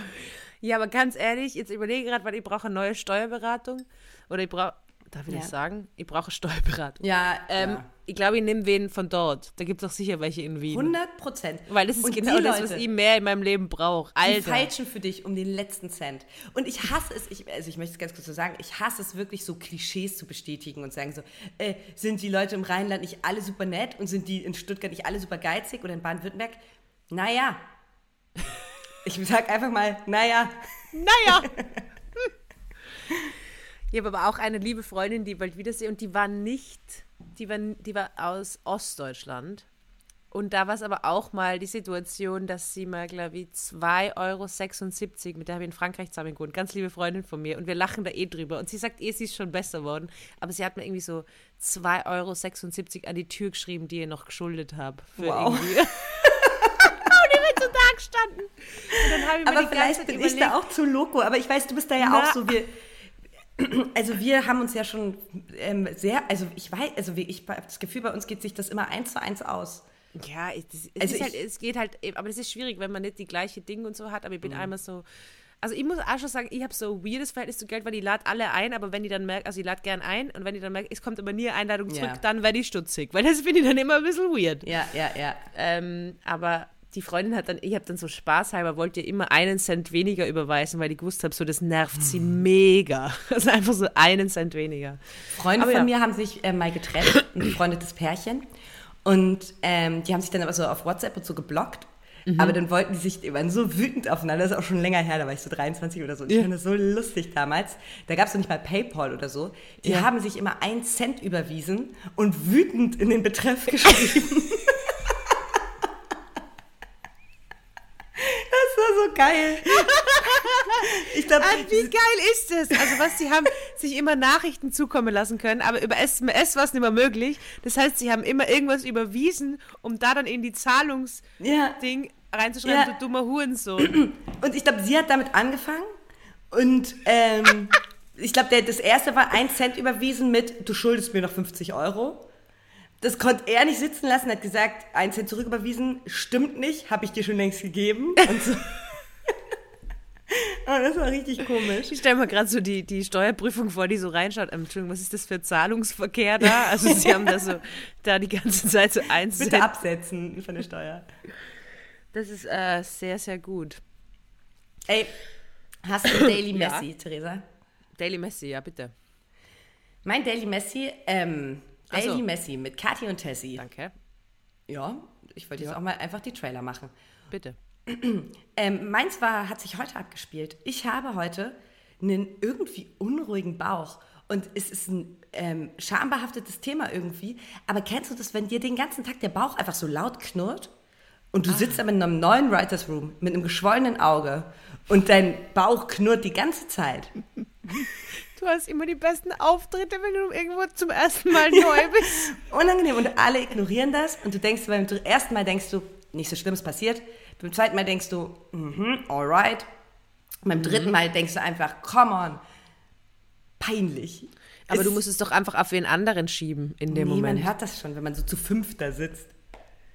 Ja, aber ganz ehrlich, jetzt überlege gerade, weil ich brauche eine neue Steuerberatung. Oder ich brauche, darf ich Ja. das sagen? Ich brauche Steuerberatung. Ja, Ähm, ja. Ich glaube, ich nehme wen von dort. Da gibt es auch sicher welche in Wien. 100 Prozent. Weil das ist Und genau das, Leute, was ich mehr in meinem Leben brauche. Die Alter. feilschen für dich um den letzten Cent. Und ich hasse es, ich, also ich möchte es ganz kurz so sagen, ich hasse es wirklich so Klischees zu bestätigen und sagen so, äh, sind die Leute im Rheinland nicht alle super nett und sind die in Stuttgart nicht alle super geizig oder in Baden-Württemberg? Naja. Ich sag einfach mal, naja. Naja. [laughs] [laughs] ich habe aber auch eine liebe Freundin, die ich bald wiedersehe und die war nicht, die war, die war aus Ostdeutschland. Und da war es aber auch mal die Situation, dass sie mal, glaube ich, 2,76 Euro, mit der habe ich in Frankreich zusammen gewohnt, ganz liebe Freundin von mir, und wir lachen da eh drüber. Und sie sagt eh, sie ist schon besser worden, aber sie hat mir irgendwie so 2,76 Euro an die Tür geschrieben, die ihr noch geschuldet habe. Für Wow. irgendwie. [laughs] und ich bin so da gestanden. Und dann habe ich mir Aber vielleicht bin überlegt, ich da auch zu loco. Aber ich weiß, du bist da ja Na. auch so. Wir, [clears throat] also wir haben uns ja schon ähm, sehr, also ich weiß, also ich habe das Gefühl, bei uns geht sich das immer eins zu eins aus. Ja, es, es, Also ist halt, ich- es geht halt, eben- aber es ist schwierig, wenn man nicht die gleiche Dinge und so hat, aber ich bin Mhm. einmal so, also ich muss auch schon sagen, ich habe so ein weirdes Verhältnis zu Geld, weil ich lade alle ein, aber wenn die dann merkt, also ich lade gern ein und wenn die dann merkt, es kommt aber nie eine Einladung zurück, Ja. dann werde ich stutzig, weil das finde ich dann immer ein bisschen weird. Ja, ja, ja. Ähm, aber die Freundin hat dann, ich habe dann so spaßhalber, wollte ihr immer einen Cent weniger überweisen, weil ich gewusst habe, so das nervt sie Mhm. mega. [laughs] Also einfach so einen Cent weniger. Freunde Aber von ja. mir haben sich äh, mal getrennt, ein befreundetes Pärchen. Und ähm, die haben sich dann aber so auf WhatsApp und so geblockt. Mhm. Aber dann wollten die sich, die waren so wütend aufeinander, das ist auch schon länger her, da war ich so 23 oder so. Und ich Ja. fand das so lustig damals. Da gab es noch nicht mal Paypal oder so. Die Ja. haben sich immer einen Cent überwiesen und wütend in den Betreff [laughs] geschrieben. Das war so geil. [laughs] Ich glaube, Ah, wie geil ist das? Also was, sie haben sich immer Nachrichten zukommen lassen können, aber über SMS war es nicht mehr möglich. Das heißt, sie haben immer irgendwas überwiesen, um da dann in die Zahlungsding ja. reinzuschreiben, Ja. du dummer Hurensohn. Und ich glaube, sie hat damit angefangen. Und ähm, ich glaube, das erste war ein Cent überwiesen mit, du schuldest mir noch 50 Euro. Das konnte er nicht sitzen lassen, hat gesagt, ein Cent zurücküberwiesen, stimmt nicht, habe ich dir schon längst gegeben. Und so. [laughs] Und das war richtig komisch. Ich stelle mir gerade so die, die Steuerprüfung vor, die so reinschaut. Ähm, Entschuldigung, was ist das für Zahlungsverkehr da? Also sie haben da so da die ganze Zeit so eins Bitte Cent. absetzen von der Steuer. Das ist äh, sehr, sehr gut. Ey, hast du Daily [coughs] Ja. Messi, Theresa? Daily Messi, ja bitte. Mein Daily Messi, ähm, Ach. Daily Messi mit Kathi und Tessie. Danke. Ja, ich wollte jetzt Ja. auch mal einfach die Trailer machen. Bitte. [clears throat] Ähm, meins war, hat sich heute abgespielt. Ich habe heute einen irgendwie unruhigen Bauch. Und es ist ein ähm, schambehaftetes Thema irgendwie. Aber kennst du das, wenn dir den ganzen Tag der Bauch einfach so laut knurrt? Und du sitzt aber in einem neuen Writers Room mit einem geschwollenen Auge und dein Bauch knurrt die ganze Zeit. [laughs] Du hast immer die besten Auftritte, wenn du irgendwo zum ersten Mal [laughs] neu bist. Unangenehm und alle ignorieren das und du denkst beim ersten Mal denkst du, nichts so Schlimmes passiert. Beim zweiten Mal denkst du, mhm, alright. Beim dritten Mal denkst du einfach, come on, peinlich. Aber Es- du musst es doch einfach auf wen anderen schieben in dem nee, Moment. man hört das schon, wenn man so zu fünf da sitzt.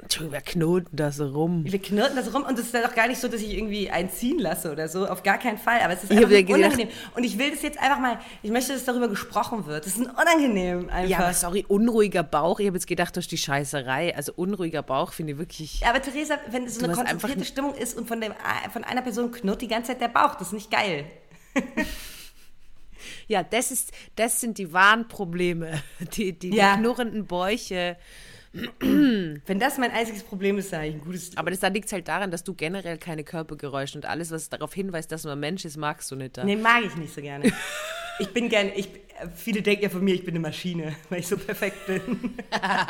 Entschuldigung, wer knoten da so rum? Wir knirren das rum und es ist ja doch gar nicht so, dass ich irgendwie einen ziehen lasse oder so. Auf gar keinen Fall. Aber es ist einfach unangenehm. Und ich will das jetzt einfach mal, ich möchte, dass darüber gesprochen wird. Das ist ein unangenehm einfach. Ja, aber sorry, unruhiger Bauch. Ich habe jetzt gedacht, durch die Scheißerei. Also unruhiger Bauch finde ich wirklich. Ja, aber Theresa, wenn es so eine konzentrierte Stimmung ist und von, dem, von einer Person knurrt die ganze Zeit der Bauch, das ist nicht geil. [laughs] Ja, das ist, das sind die wahren Probleme. Die, die, Ja. die knurrenden Bäuche. Wenn das mein einziges Problem ist, habe ich ein gutes. Aber das, da liegt es halt daran, dass du generell keine Körpergeräusche und alles, was darauf hinweist, dass man Mensch ist, magst du nicht. Da. Nee, mag ich nicht so gerne. Ich bin gerne, ich, viele denken ja von mir, ich bin eine Maschine, [laughs] weil ich so perfekt bin.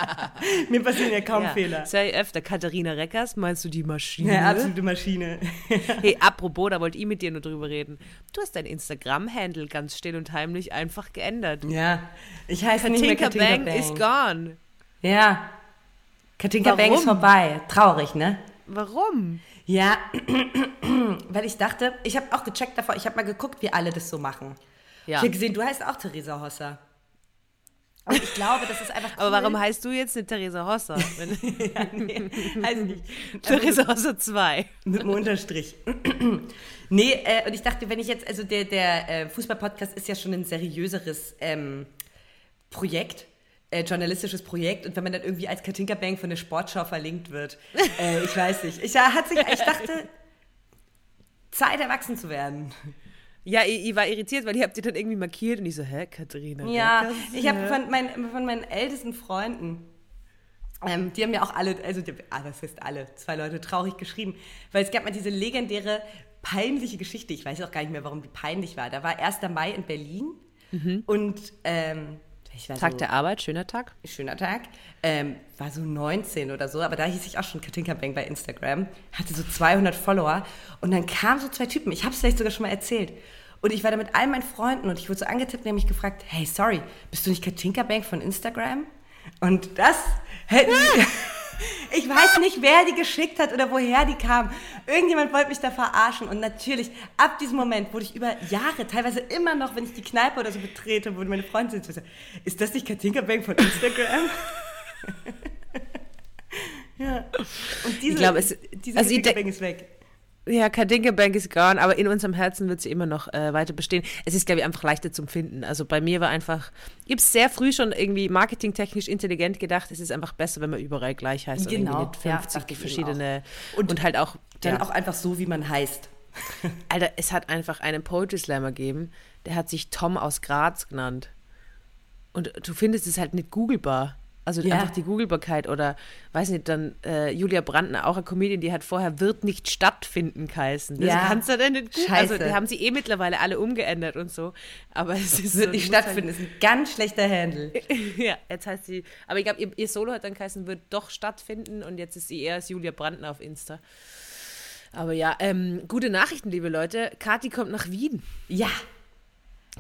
[laughs] mir passieren ja kaum Ja. Fehler. Sei öfter Katharina Reckers, meinst du die Maschine? Ja, absolute Maschine. [laughs] Hey, apropos, da wollte ich mit dir nur drüber reden. Du hast dein Instagram-Handle ganz still und heimlich einfach geändert. ja, ich heiße nicht mehr Katinka Bang is Bang. gone. Ja, Katinka Warum? vorbei. Traurig, ne? Warum? Ja, [clears throat] weil ich dachte, ich habe auch gecheckt davor, ich habe mal geguckt, wie alle das so machen. Ja. Ich habe gesehen, du heißt auch Theresa Hosser. Und ich glaube, das ist einfach cool. [laughs] Aber warum heißt du jetzt nicht Theresa Hosser? [laughs] Ja, nee, weiß nicht. [laughs] Theresa Hosser 2. Mit dem Unterstrich. [clears throat] nee, äh, und ich dachte, wenn ich jetzt, also der, der äh, Fußball-Podcast ist ja schon ein seriöseres ähm, Projekt, äh, journalistisches Projekt. Und wenn man dann irgendwie als Katinka Bank von der Sportschau verlinkt wird, [laughs] äh, ich weiß nicht. Ich, ja, hat sich, ich dachte, Zeit erwachsen zu werden. Ja, ich, ich war irritiert, weil ihr habt die dann irgendwie markiert und ich so, hä, Katharina Ja, Reckers? ich habe von, mein, von meinen ältesten Freunden, ähm, die haben mir auch alle, also die, ah, das heißt alle, zwei Leute traurig geschrieben, weil es gab mal diese legendäre peinliche Geschichte, ich weiß auch gar nicht mehr, warum die peinlich war. Da war 1. Mai in Berlin und ähm, Mhm. Tag so, der Arbeit, schöner Tag. schöner Tag, ähm, war so 19 oder so, aber da hieß ich auch schon Katinka Bang bei Instagram, hatte so 200 Follower. Und dann kamen so zwei Typen, ich habe es vielleicht sogar schon mal erzählt. Und ich war da mit all meinen Freunden und ich wurde so angetippt mich gefragt, hey, sorry, bist du nicht Katinka Bang von Instagram? Und das hätten [laughs] Ich weiß nicht, wer die geschickt hat oder woher die kam. Irgendjemand wollte mich da verarschen. Und natürlich, ab diesem Moment wurde ich über Jahre, teilweise immer noch, wenn ich die Kneipe oder so betrete, wo meine Freunde sind, so, ist das nicht Katinka Bang von Instagram? [laughs] ja. Und diese, Ich glaube, es- diese also Katinka Bang ist weg. Ja, Kadinka Bank ist gone, aber in unserem Herzen wird sie immer noch äh, weiter bestehen. Es ist, glaube ich, einfach leichter zum Finden. Also bei mir war einfach, ich habe sehr früh schon irgendwie marketingtechnisch intelligent gedacht, es ist einfach besser, wenn man überall gleich heißt und Genau, irgendwie nicht ja, 50 dachte ich eben verschiedene Und und, halt auch, Dann ja, auch einfach so, wie man heißt. [laughs] Alter, es hat einfach einen Poetry Slammer gegeben, der hat sich Tom aus Graz genannt. Und du findest es halt nicht googelbar. Also Ja. einfach die Googlebarkeit oder, weiß nicht, dann äh, Julia Brandner, auch eine Comedian, die hat vorher wird nicht stattfinden geheißen. Das Ja. kannst du denn nicht. Also Scheiße. die haben sie eh mittlerweile alle umgeändert und so. Aber es ist Wird so, nicht musst stattfinden, ist ein ganz schlechter Handle. Halt, [laughs] ja, jetzt heißt sie, aber ich glaube, ihr, ihr Solo hat dann geheißen, wird doch stattfinden und jetzt ist sie eher als Julia Brandner auf Insta. Aber ja, ähm, gute Nachrichten, liebe Leute. Kathi kommt nach Wien. Ja.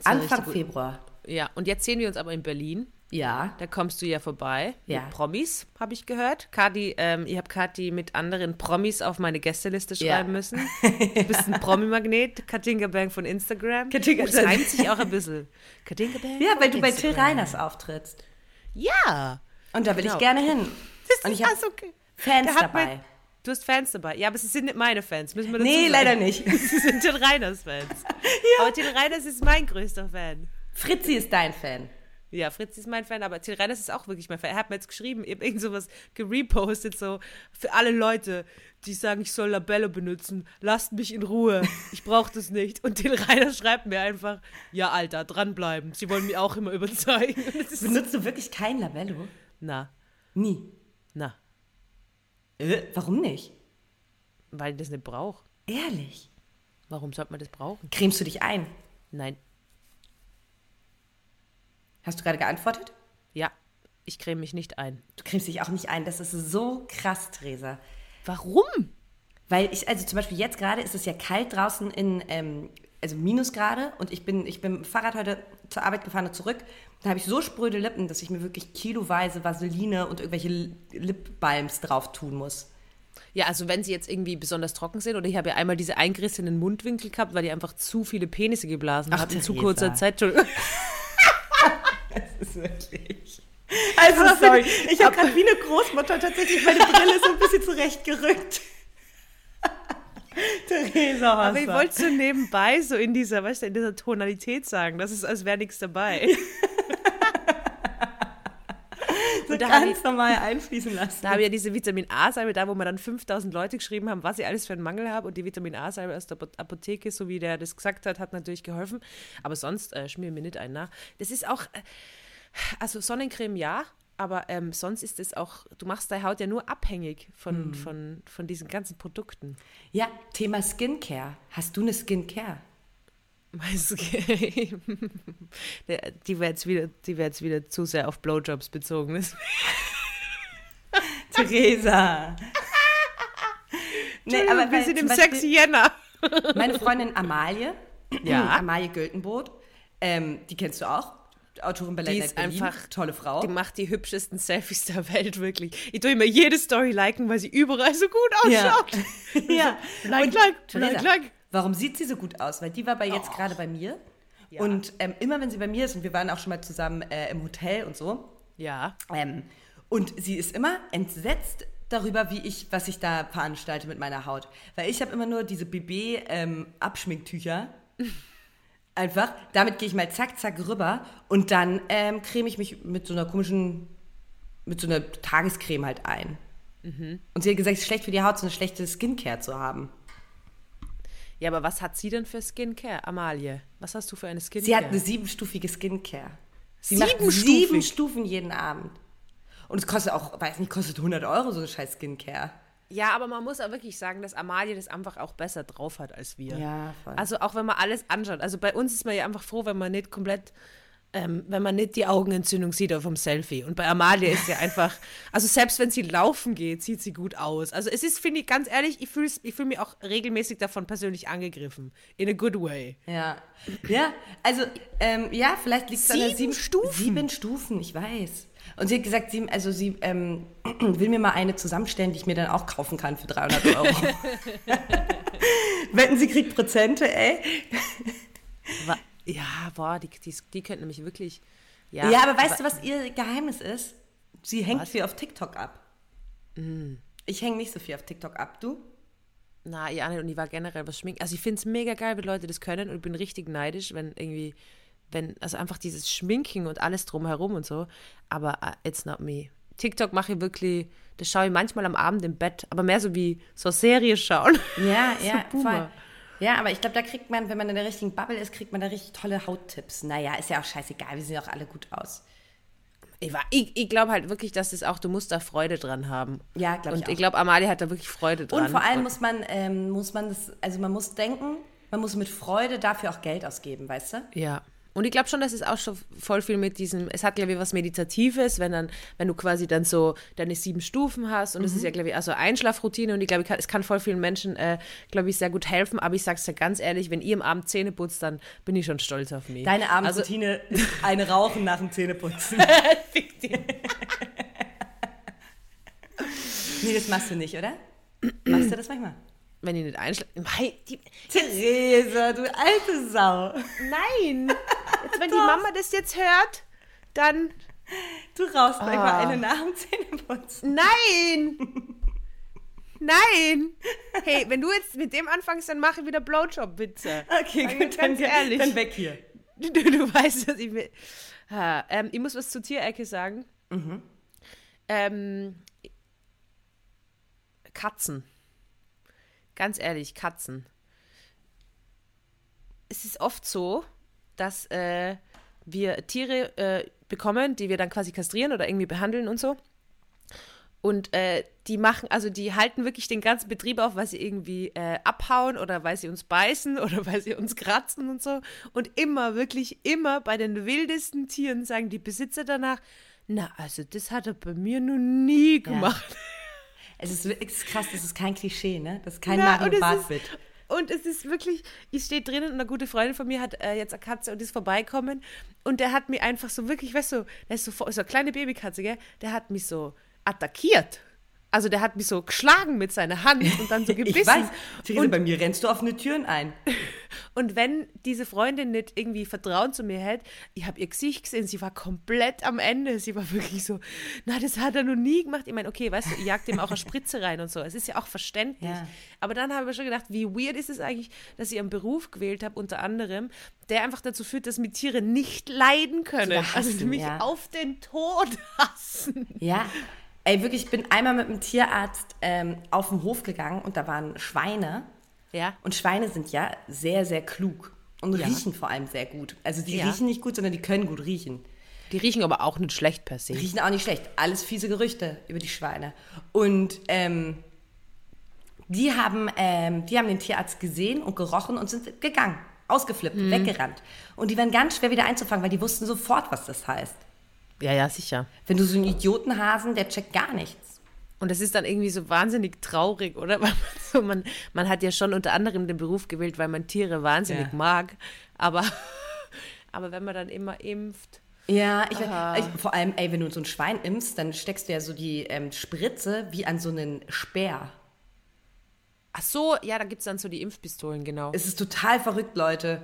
Anfang. Februar. Ja, und jetzt sehen wir uns aber in Berlin. Ja. Da kommst du ja vorbei. Ja. Mit Promis, habe ich gehört. Kati, ähm, ich habe Kati mit anderen Promis auf meine Gästeliste Ja. schreiben müssen. Du bist ein [laughs] Promi-Magnet. Katinka Bang von Instagram. Katinka Und es reimt sich auch ein bisschen. Katinka Bang Ja, weil du bei Till. Reiners auftrittst. Ja. Und da will Genau. ich gerne hin. Das Und ist ich habe okay. Fans hat dabei. Mit, du hast Fans dabei. Ja, aber es sind nicht meine Fans. Müssen wir dazu Nee, sagen. leider nicht. [laughs] Sie sind Till Reiners Fans. [laughs] Aber Till Reiners ist mein größter Fan. Fritzi ist dein Fan. Ja, Fritz ist mein Fan, aber Till Reiners ist auch wirklich mein Fan. Er hat mir jetzt geschrieben, ich habe irgend sowas gerepostet, so für alle Leute, die sagen, ich soll Labello benutzen, lasst mich in Ruhe, ich brauche das nicht. Und Till Reiners schreibt mir einfach, ja, Alter, dranbleiben, sie wollen mich auch immer überzeugen. [laughs] Benutzt du wirklich kein Labello? na, Nie. na, Äh, warum nicht? weil ich das nicht brauche. Ehrlich. Warum sollte man das brauchen? Cremst du dich ein? Nein, Hast du gerade geantwortet? ja, ich creme mich nicht ein. Du cremst dich auch nicht ein. Das ist so krass, Theresa. Warum? Weil ich, also zum Beispiel jetzt gerade ist es ja kalt draußen in, ähm, also Minusgrade und ich bin, ich bin mit dem Fahrrad heute zur Arbeit gefahren und zurück. Da habe ich so spröde Lippen, dass ich mir wirklich kiloweise Vaseline und irgendwelche Li- Lipbalms drauf tun muss. Ja, also wenn sie jetzt irgendwie besonders trocken sind, oder ich habe ja einmal diese eingerissenen Mundwinkel gehabt, weil ich einfach zu viele Penisse geblasen Ach, habe in zu kurzer Zeit. Ist wirklich. Also, sorry. Ich habe gerade wie eine Großmutter tatsächlich meine Brille so ein bisschen zurechtgerückt. [laughs] Theresa Hosser. Aber ich wollte so nebenbei so in dieser, weißt du, in dieser Tonalität sagen, das ist, als wäre nichts dabei. [laughs] so da ganz normal einfließen lassen. Da habe ich ja diese Vitamin A-Salbe da, wo mir dann 5000 Leute geschrieben haben, was ich alles für einen Mangel habe. Und die Vitamin A-Salbe aus der Apo- Apotheke, so wie der das gesagt hat, hat natürlich geholfen. Aber sonst äh, schmier mir nicht einen nach. Das ist auch, äh, also Sonnencreme ja, aber ähm, sonst ist es auch, du machst deine Haut ja nur abhängig von, von, von diesen ganzen Produkten. Ja, Thema Skincare. Hast du eine Skincare? Die wäre jetzt, wieder- die wär jetzt wieder zu sehr auf Blowjobs bezogen. [laughs] Theresa. [laughs] nee, aber wir sind im Sexy Jänner. Meine Freundin Amalie, Ja. Amalie Gültenboot, ähm, die kennst du auch. Autorin bei Die ist Berlin. einfach- tolle Frau. Die macht die hübschesten Selfies der Welt, wirklich. Ich tue immer jede Story liken, weil sie überall so gut Ja. ausschaut. [laughs] ja. Like, Und like, Theresa, like, like. Warum sieht sie so gut aus? Weil die war bei jetzt gerade bei mir. Ja. Und ähm, immer wenn sie bei mir ist, und wir waren auch schon mal zusammen äh, im Hotel und so, Ja. ähm, und sie ist immer entsetzt darüber, wie ich, was ich da veranstalte mit meiner Haut. Weil ich habe immer nur diese BB-Abschminktücher. [laughs] Einfach. Damit gehe ich mal zack, zack rüber und dann ähm, creme ich mich mit so einer komischen, mit so einer Tagescreme halt ein. Und sie hat gesagt, es ist schlecht für die Haut, so eine schlechte Skincare zu haben. Ja, aber was hat sie denn für Skincare, Amalie? Was hast du für eine Skincare? Sie hat eine siebenstufige Skincare. Sie macht Siebenstufig? sieben Stufen jeden Abend. Und es kostet auch, weiß nicht, kostet 100 Euro so eine scheiß Skincare. Ja, aber man muss auch wirklich sagen, dass Amalie das einfach auch besser drauf hat als wir. Ja, voll. Also auch wenn man alles anschaut. Also bei uns ist man ja einfach froh, wenn man nicht komplett, ähm, wenn man nicht die Augenentzündung sieht auf dem Selfie. Und bei Amalie ist ja einfach, [laughs] also selbst wenn sie laufen geht, sieht sie gut aus. Also es ist, finde ich, ganz ehrlich, ich fühle ich fühl mich auch regelmäßig davon persönlich angegriffen. In a good way. Ja, ja, also ähm, ja, vielleicht liegt es an der Sieben sieben Stufen? Sieben Stufen, ich weiß. Und sie hat gesagt, sie, also sie ähm, [clears throat] will mir mal eine zusammenstellen, die ich mir dann auch kaufen kann für 300 Euro. [laughs] Wetten, sie kriegt Prozente, ey. Ja, boah, die, die, die könnten nämlich wirklich. Ja, Ja, aber weißt du, was ihr Geheimnis ist? Sie hängt viel auf TikTok ab. Mm. Ich hänge nicht so viel auf TikTok ab, du? Na, ja, und ich war generell was schminken. Also ich finde es mega geil, wenn Leute das können und ich bin richtig neidisch, wenn irgendwie, wenn, also einfach dieses Schminken und alles drumherum und so. Aber uh, it's not me. TikTok mache ich wirklich, das schaue ich manchmal am Abend im Bett, aber mehr so wie so Serie schauen. Ja, ja, [laughs] Boomer. voll. Ja, aber ich glaube, da kriegt man, wenn man in der richtigen Bubble ist, kriegt man da richtig tolle Hauttipps. Naja, ist ja auch scheißegal, wir sehen auch alle gut aus. Ich, ich, ich glaube halt wirklich, dass das auch, du musst da Freude dran haben. Ja, glaub ich Und ich glaube, Amalie hat da wirklich Freude dran. Und vor allem muss man, ähm, muss man das, also man muss denken, man muss mit Freude dafür auch Geld ausgeben, weißt du? Ja. Und ich glaube schon, dass es auch schon voll viel mit diesem, es hat, glaube ich, was Meditatives, wenn dann, wenn du quasi dann so deine sieben Stufen hast und es ist ja, glaube ich, also Einschlafroutine und ich glaube, es kann voll vielen Menschen, äh, glaube ich, sehr gut helfen, aber ich sag's dir ganz ehrlich, wenn ihr am Abend Zähne putzt, dann bin ich schon stolz auf mich. Deine Also, Abendroutine ist [laughs] eine Rauchen nach dem Zähneputzen. [laughs] nee, das machst du nicht, oder? Machst du das manchmal? Wenn ich nicht die, Theresa, du alte Sau. nein, [laughs] jetzt, wenn die Mama das jetzt hört, dann, Du rauchst manchmal Ah. eine nach dem Zähneputzen. nein, [laughs] nein, hey, wenn du jetzt mit dem anfängst, dann mache ich wieder Blowjob-Witze. Okay, ich gut, dann, ganz ehrlich. dann weg hier. [laughs] Du, du weißt, was ich will. Ha, ähm, ich muss was zur Tierecke sagen. Ähm, Katzen. Ganz ehrlich, Katzen. Es ist oft so, dass äh, wir Tiere äh, bekommen, die wir dann quasi kastrieren oder irgendwie behandeln und so. Und äh, die machen, also die halten wirklich den ganzen Betrieb auf, weil sie irgendwie äh, abhauen oder weil sie uns beißen [laughs] oder weil sie uns kratzen und so. Und immer, wirklich immer bei den wildesten Tieren sagen die Besitzer danach, na, also das hat er bei mir noch nie gemacht. [laughs] Es ist, es ist krass, das ist kein Klischee, ne? Das ist kein Na, Mario und es Barth-Witz. ist- Und es ist wirklich, ich stehe drinnen und eine gute Freundin von mir hat äh, jetzt eine Katze und ist vorbeikommen und der hat mich einfach so wirklich, weißt du, der ist so, so eine kleine Babykatze, gell? Der hat mich so attackiert. Also der hat mich so geschlagen mit seiner Hand und dann so [laughs] gebissen. Ich weiß, Theresa, und, bei mir rennst du offene Türen ein. [laughs] und wenn diese Freundin nicht irgendwie Vertrauen zu mir hätte, ich habe ihr Gesicht gesehen, sie war komplett am Ende. Sie war wirklich so, na, das hat er noch nie gemacht. Ich meine, okay, weißt du, ich jagt ihm auch eine Spritze rein und so. Es ist ja auch verständlich. Ja. Aber dann habe ich schon gedacht, wie weird ist es eigentlich, dass ich einen Beruf gewählt habe, unter anderem, der einfach dazu führt, dass mir Tiere nicht leiden können. Also hassen, mich ja. auf den Tod [laughs] hassen. Ja. Ey, wirklich, ich bin einmal mit einem Tierarzt ähm, auf den Hof gegangen und da waren Schweine. Ja. Und Schweine sind ja sehr, sehr klug und Ja. riechen vor allem sehr gut. Also die Ja. riechen nicht gut, sondern die können gut riechen. Die riechen aber auch nicht schlecht per se. Riechen auch nicht schlecht. Alles fiese Gerüchte über die Schweine. Und ähm, die, haben, ähm, die haben den Tierarzt gesehen und gerochen und sind gegangen. ausgeflippt, weggerannt. Und die waren ganz schwer wieder einzufangen, weil die wussten sofort, was das heißt. Ja, ja, sicher. Wenn du so einen Idiotenhasen, der checkt gar nichts. Und das ist dann irgendwie so wahnsinnig traurig, oder? [laughs] Weil man, so, man, man hat ja schon unter anderem den Beruf gewählt, weil man Tiere wahnsinnig Ja. mag. Aber, [laughs] aber wenn man dann immer impft. Ja, ich, ich vor allem, ey, wenn du so ein Schwein impfst, dann steckst du ja so die ähm, Spritze wie an so einen Speer. Ach so, ja, da gibt es dann so die Impfpistolen, genau. Es ist total verrückt, Leute.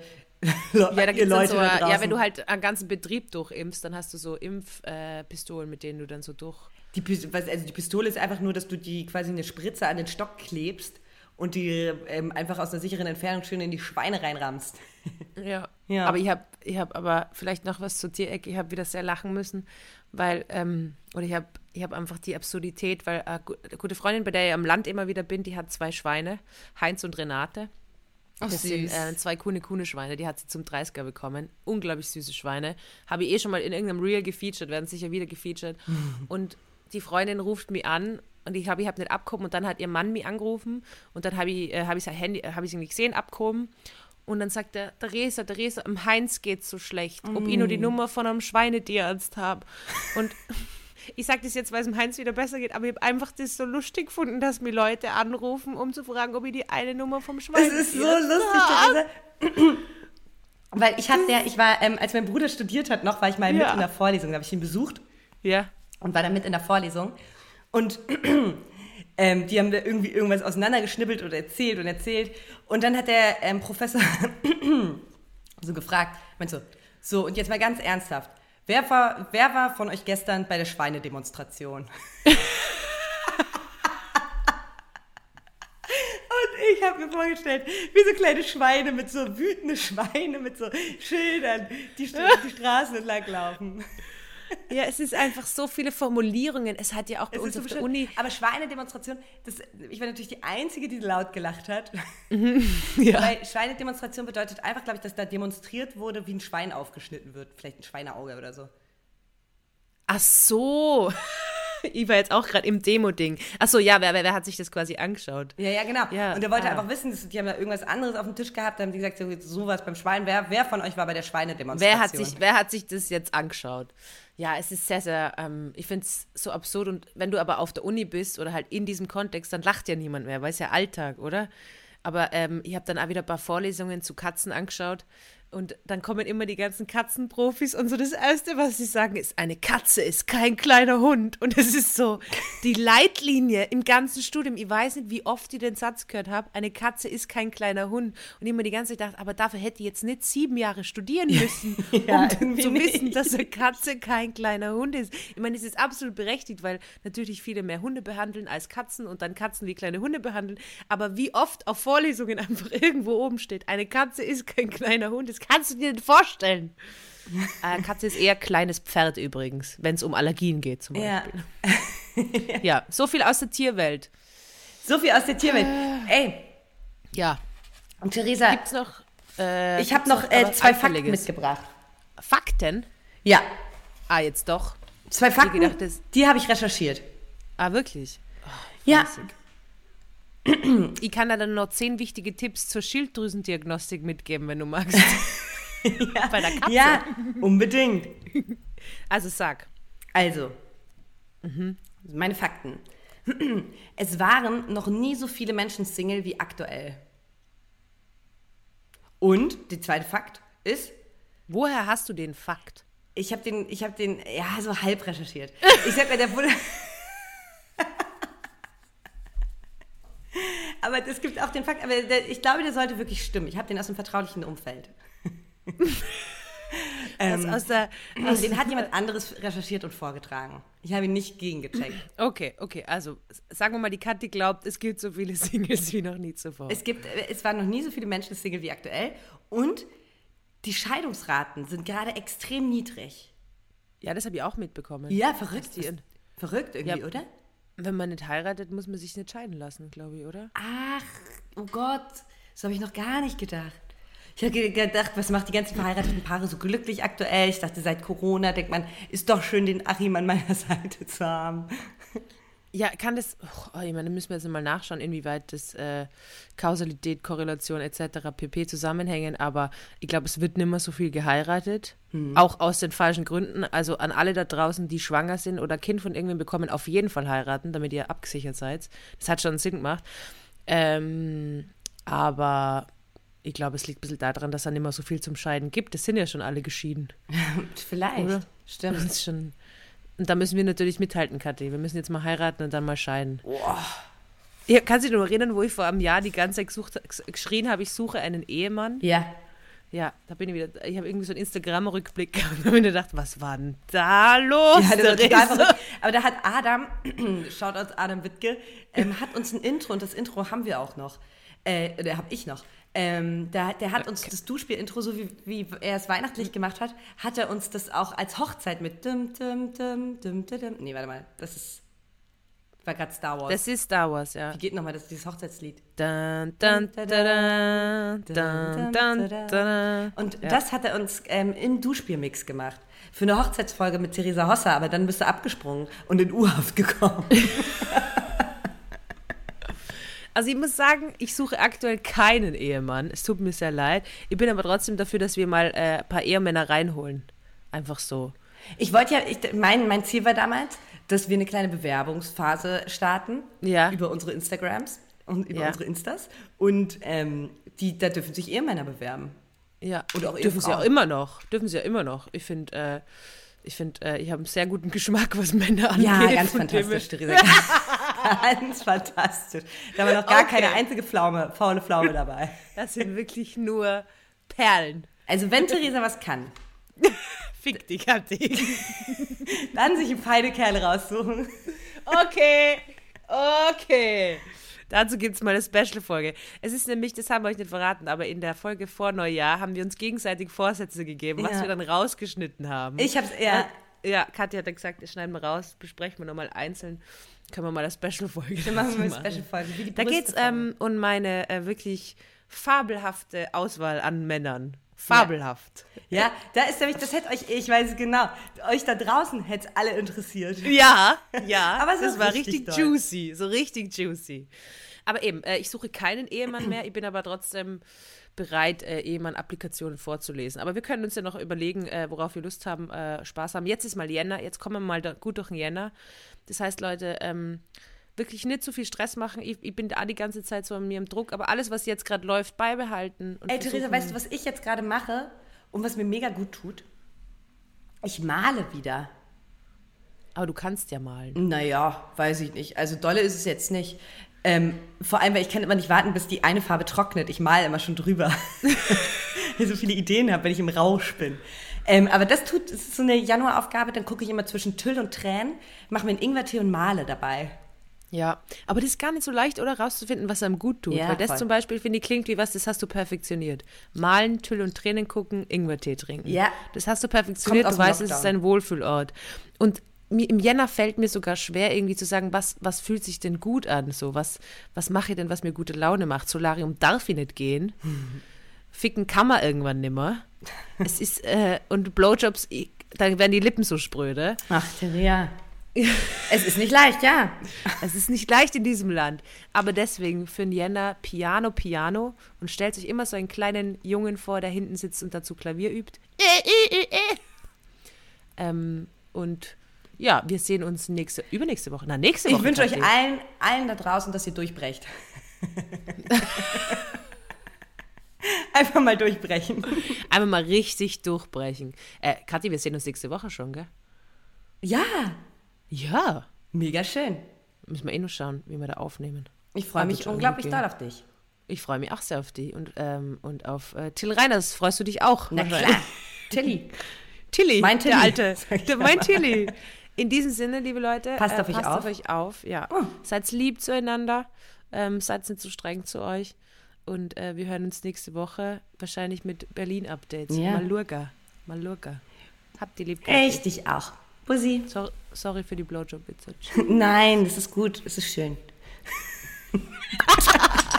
Ja, da gibt's dann so, ja, wenn du halt einen ganzen Betrieb durchimpfst, dann hast du so Impfpistolen, äh, mit denen du dann so durch. Die, also die Pistole ist einfach nur, dass du die quasi eine Spritze an den Stock klebst und die ähm, einfach aus einer sicheren Entfernung schön in die Schweine reinrammst. [laughs] Ja. Ja. Aber ich habe ich hab aber vielleicht noch was zur Tierecke. Ich habe wieder sehr lachen müssen, weil, ähm, oder ich habe ich hab einfach die Absurdität, weil äh, eine gute Freundin, bei der ich am Land immer wieder bin, die hat zwei Schweine, Heinz und Renate. Ach, Das sind äh, zwei Kuhne Kuhne Schweine, die hat sie zum 30er bekommen. Unglaublich süße Schweine. Habe ich eh schon mal in irgendeinem Reel gefeatured, werden sicher wieder gefeatured. [laughs] und die Freundin ruft mich an und ich habe ich hab nicht abgehoben und dann hat ihr Mann mich angerufen und dann habe ich, äh, hab ich sein Handy, äh, habe ich irgendwie gesehen, abgehoben. Und dann sagt er, Theresa, Theresa, am Heinz geht's so schlecht. Ob ich nur die Nummer von einem Schweinetierarzt habe. Und [laughs] ich sage das jetzt, weil es dem Heinz wieder besser geht, aber ich habe einfach das so lustig gefunden, dass mir Leute anrufen, um zu fragen, ob ich die eine Nummer vom Das Schweinetierarzt ist so lustig. [clears throat] Weil ich hatte ja, ich war, ähm, als mein Bruder studiert hat noch, war ich mal mit Ja. in der Vorlesung, da habe ich ihn besucht Ja. und war dann mit in der Vorlesung. Und [clears throat] ähm, die haben da irgendwie irgendwas auseinandergeschnibbelt oder erzählt und erzählt. Und dann hat der ähm, Professor [clears throat] so gefragt, meint so, so, und jetzt mal ganz ernsthaft, wer war, wer war von euch gestern bei der Schweinedemonstration? [laughs] Und ich habe mir vorgestellt, wie so kleine Schweine mit so wütende Schweine mit so Schildern, die, St die Straße entlang laufen. Ja, es ist einfach so viele Formulierungen. Es hat ja auch bei Es uns so auf der. Uni. Aber Schweinedemonstration, das, ich war natürlich die Einzige, die laut gelacht hat. [laughs] Ja. Weil Schweinedemonstration bedeutet einfach, glaube ich, dass da demonstriert wurde, wie ein Schwein aufgeschnitten wird. Vielleicht ein Schweineauge oder so. Ach so. [laughs] Ich war jetzt auch gerade im Demo-Ding. Ach so, ja, wer, wer, wer hat sich das quasi angeschaut? Ja, ja, genau. Ja, und er wollte ah. einfach wissen, dass, die haben ja irgendwas anderes auf dem Tisch gehabt, da haben die gesagt, so, sowas beim Schwein. Wer, wer von euch war bei der Schweinedemonstration? Wer hat, sich, wer hat sich das jetzt angeschaut? Ja, es ist sehr, sehr, ähm, ich finde es so absurd. Und wenn du aber auf der Uni bist oder halt in diesem Kontext, dann lacht ja niemand mehr, weil es ja Alltag, oder? Aber ähm, ich habe dann auch wieder ein paar Vorlesungen zu Katzen angeschaut. Und dann kommen immer die ganzen Katzenprofis und so das Erste, was sie sagen, ist, eine Katze ist kein kleiner Hund. Und es ist so die Leitlinie im ganzen Studium. Ich weiß nicht, wie oft ich den Satz gehört habe, eine Katze ist kein kleiner Hund. Und ich mir die ganze Zeit gedacht, aber dafür hätte ich jetzt nicht sieben Jahre studieren müssen, [laughs] Ja, um zu wissen, nicht. dass eine Katze kein kleiner Hund ist. Ich meine, es ist absolut berechtigt, weil natürlich viele mehr Hunde behandeln als Katzen und dann Katzen wie kleine Hunde behandeln. Aber wie oft auf Vorlesungen [laughs] einfach irgendwo oben steht, eine Katze ist kein kleiner Hund, das kannst du dir nicht vorstellen. Äh, Katze ist eher kleines Pferd übrigens, wenn es um Allergien geht zum Ja. Beispiel. Ja, so viel aus der Tierwelt. So viel aus der Tierwelt. Ey, Ja. und Theresa, Gibt's noch. Äh, ich habe gibt's noch äh, zwei Fakten mitgebracht. Fakten? Ja, Ah, jetzt doch. zwei Fakten, gedacht, das- die habe ich recherchiert. Ah, wirklich? Ja, [clears throat] Ich kann da dann noch zehn wichtige Tipps zur Schilddrüsendiagnostik mitgeben, wenn du magst. [laughs] Bei der Katze. ja, unbedingt. Also sag. Also, meine Fakten. [clears throat] Es waren noch nie so viele Menschen Single wie aktuell. Und der zweite Fakt ist, Woher hast du den Fakt? ich habe den, ich habe den, ja, so halb recherchiert. [laughs] Ich sag mal, der wurde. Aber es gibt auch den Fakt, aber der, ich glaube, der sollte wirklich stimmen. Ich habe den aus dem vertraulichen Umfeld. [laughs] Was aus der, Also, den hat jemand anderes recherchiert und vorgetragen. Ich habe ihn nicht gegengecheckt. okay, okay, also sagen wir mal, die Kathi glaubt, es gibt so viele [laughs] Singles wie noch nie zuvor. Es gibt, es waren noch nie so viele Menschen Single wie aktuell und die Scheidungsraten sind gerade extrem niedrig. ja, das habe ich auch mitbekommen. Ja, verrückt. verrückt irgendwie, Ja. oder? Wenn man nicht heiratet, muss man sich nicht scheiden lassen, glaube ich, oder? Ach, oh Gott, das habe ich noch gar nicht gedacht. Ich habe ge- gedacht, was macht die ganzen verheirateten Paare so glücklich aktuell? Ich dachte, seit Corona denkt man, ist doch schön, den Achim an meiner [laughs] Seite zu haben. Ja, kann das, oh, ich meine, da müssen wir jetzt mal nachschauen, inwieweit das äh, Kausalität, Korrelation etc. pp. zusammenhängen, aber ich glaube, es wird nicht mehr so viel geheiratet, auch aus den falschen Gründen. Also an alle da draußen, die schwanger sind oder Kind von irgendwem bekommen, auf jeden Fall heiraten, damit ihr abgesichert seid. Das hat schon Sinn gemacht. Ähm, aber ich glaube, es liegt ein bisschen daran, dass es nicht mehr so viel zum Scheiden gibt. Es sind ja schon alle geschieden. [laughs] Vielleicht. Oder? Stimmt. Das ist schon. Und da müssen wir natürlich mithalten, Kathi. Wir müssen jetzt mal heiraten und dann mal scheiden. Ja, kannst du dich noch erinnern, wo ich vor einem Jahr die ganze Zeit gesucht, geschrien habe, ich suche einen Ehemann? Ja. Ja, da bin ich wieder. Ich habe irgendwie so einen Instagram-Rückblick gehabt und habe mir gedacht, was war denn da los? Ja, das war total Theresa? verrückt. Aber da hat Adam, [clears throat] schaut aus Adam Wittke, ähm, hat uns ein Intro und das Intro haben wir auch noch. Äh, oder habe ich noch. Ähm, da, der hat uns das Duschspiel-Intro, so wie, wie er es weihnachtlich gemacht hat, hat er uns das auch als Hochzeit mit dum, dum, dum, dum, dum, dum. Nee, warte mal, das ist, war gerade Star Wars. Das ist Star Wars, ja. wie geht nochmal das, dieses Hochzeitslied? Dun, dun, dun, dun, dun, dun, dun. Und Ja. das hat er uns ähm, im Duschspielmix gemacht. Für eine Hochzeitsfolge mit Theresa Hosser, aber dann bist du abgesprungen und in U-Haft gekommen. [laughs] Also ich muss sagen, ich suche aktuell keinen Ehemann. Es tut mir sehr leid. Ich bin aber trotzdem dafür, dass wir mal äh, ein paar Ehemänner reinholen. Einfach so. Ich wollte ja, ich, mein, mein Ziel war damals, dass wir eine kleine Bewerbungsphase starten Ja. über unsere Instagrams und über Ja. unsere Instas. Und ähm, die, da dürfen sich Ehemänner bewerben. Ja, Oder auch dürfen sie Ehefrauen. auch immer noch. Dürfen sie ja immer noch. Ich finde, äh, ich finde, äh, ich habe einen sehr guten Geschmack, was Männer angeht. Ja, ganz fantastisch, Theresa. ganz fantastisch. Da war noch gar Okay. keine einzige Pflaume, faule Pflaume dabei. Das sind wirklich nur Perlen. Also wenn Theresa was kann, [laughs] Fick dich, Kathi. dann sich feine Kerl raussuchen. Okay, okay. Dazu gibt es mal eine Special-Folge. Es ist nämlich, das haben wir euch nicht verraten, aber in der Folge vor Neujahr haben wir uns gegenseitig Vorsätze gegeben, was Ja. wir dann rausgeschnitten haben. Ich hab's eher. Ja, Katja hat dann gesagt, das schneiden wir raus, besprechen wir nochmal einzeln. Können wir mal eine Special-Folge Dann machen wir eine Special-Folge. Da geht es ähm, um meine äh, wirklich fabelhafte Auswahl an Männern. Fabelhaft. Ja, da ist nämlich, das hätte euch, ich weiß es genau, euch da draußen hätte es alle interessiert. Ja, ja. [laughs] Aber so das war richtig richtig, juicy, so richtig juicy. Aber eben, äh, ich suche keinen Ehemann mehr. Ich bin aber trotzdem bereit, äh, Ehemann-Applikationen vorzulesen. Aber wir können uns ja noch überlegen, äh, worauf wir Lust haben, äh, Spaß haben. Jetzt ist mal Jänner, jetzt kommen wir mal da gut durch den Jänner. Das heißt, Leute, ähm, wirklich nicht zu viel Stress machen. Ich, ich bin da die ganze Zeit so an mir im Druck, aber alles, was jetzt gerade läuft, beibehalten. Ey, Theresa, weißt du, was ich jetzt gerade mache und was mir mega gut tut? Ich male wieder. Aber du kannst ja malen. Naja, weiß ich nicht. Also dolle ist es jetzt nicht. Ähm, vor allem, weil ich kann immer nicht warten, bis die eine Farbe trocknet. Ich male immer schon drüber. [laughs] ich so viele Ideen habe, wenn ich im Rausch bin. Ähm, aber das tut, das ist so eine Januaraufgabe, dann gucke ich immer zwischen Tüll und Tränen, mache mir einen Ingwertee und male dabei. Ja, aber das ist gar nicht so leicht, oder? Rauszufinden, was einem gut tut. Ja, Weil das voll. zum Beispiel, finde ich, klingt wie was, das hast du perfektioniert. Malen, Tüll und Tränen gucken, Ingwertee trinken. Ja. Das hast du perfektioniert, du weißt, es ist Lockdown. ein Wohlfühlort. Und mir, im Jänner fällt mir sogar schwer, irgendwie zu sagen, was, was fühlt sich denn gut an? So, was, was mache ich denn, was mir gute Laune macht? Solarium darf ich nicht gehen. Ficken kann man irgendwann nimmer. Es ist, äh, und Blowjobs, ich, da werden die Lippen so spröde. Ach, Theresa. Es ist nicht leicht, ja. Es ist nicht leicht in diesem Land. Aber deswegen für Jänner Piano, Piano und stellt sich immer so einen kleinen Jungen vor, der hinten sitzt und dazu Klavier übt. Ähm, und ja, wir sehen uns nächste, übernächste Woche. Na, nächste Woche. Ich wünsche euch allen, allen da draußen, dass ihr durchbrecht. [laughs] Einfach mal durchbrechen. Einmal mal richtig durchbrechen. Äh, Kathi, wir sehen uns nächste Woche schon, gell? Ja, Ja. mega schön. Müssen wir eh nur schauen, wie wir da aufnehmen. Ich freue mich unglaublich doll auf dich. Ich freue mich auch sehr auf die und, ähm, und auf äh, Till Reiners. Freust du dich auch? Na klar. Tilly. [laughs] Tilly, Mein Tilly, der alte, ich der, mein Tilly. In diesem Sinne, liebe Leute, äh, Passt auf euch passt auf. auf euch auf. Ja. Oh. Seid lieb zueinander, ähm, seid nicht zu streng zu euch und äh, wir hören uns nächste Woche wahrscheinlich mit Berlin-Updates. Ja. Malurga, Malurga. Habt ihr lieb. Echt, dich auch. Bussi. So, sorry für die Blowjob-Witze. [laughs] Nein, das ist gut. Es ist schön. [laughs]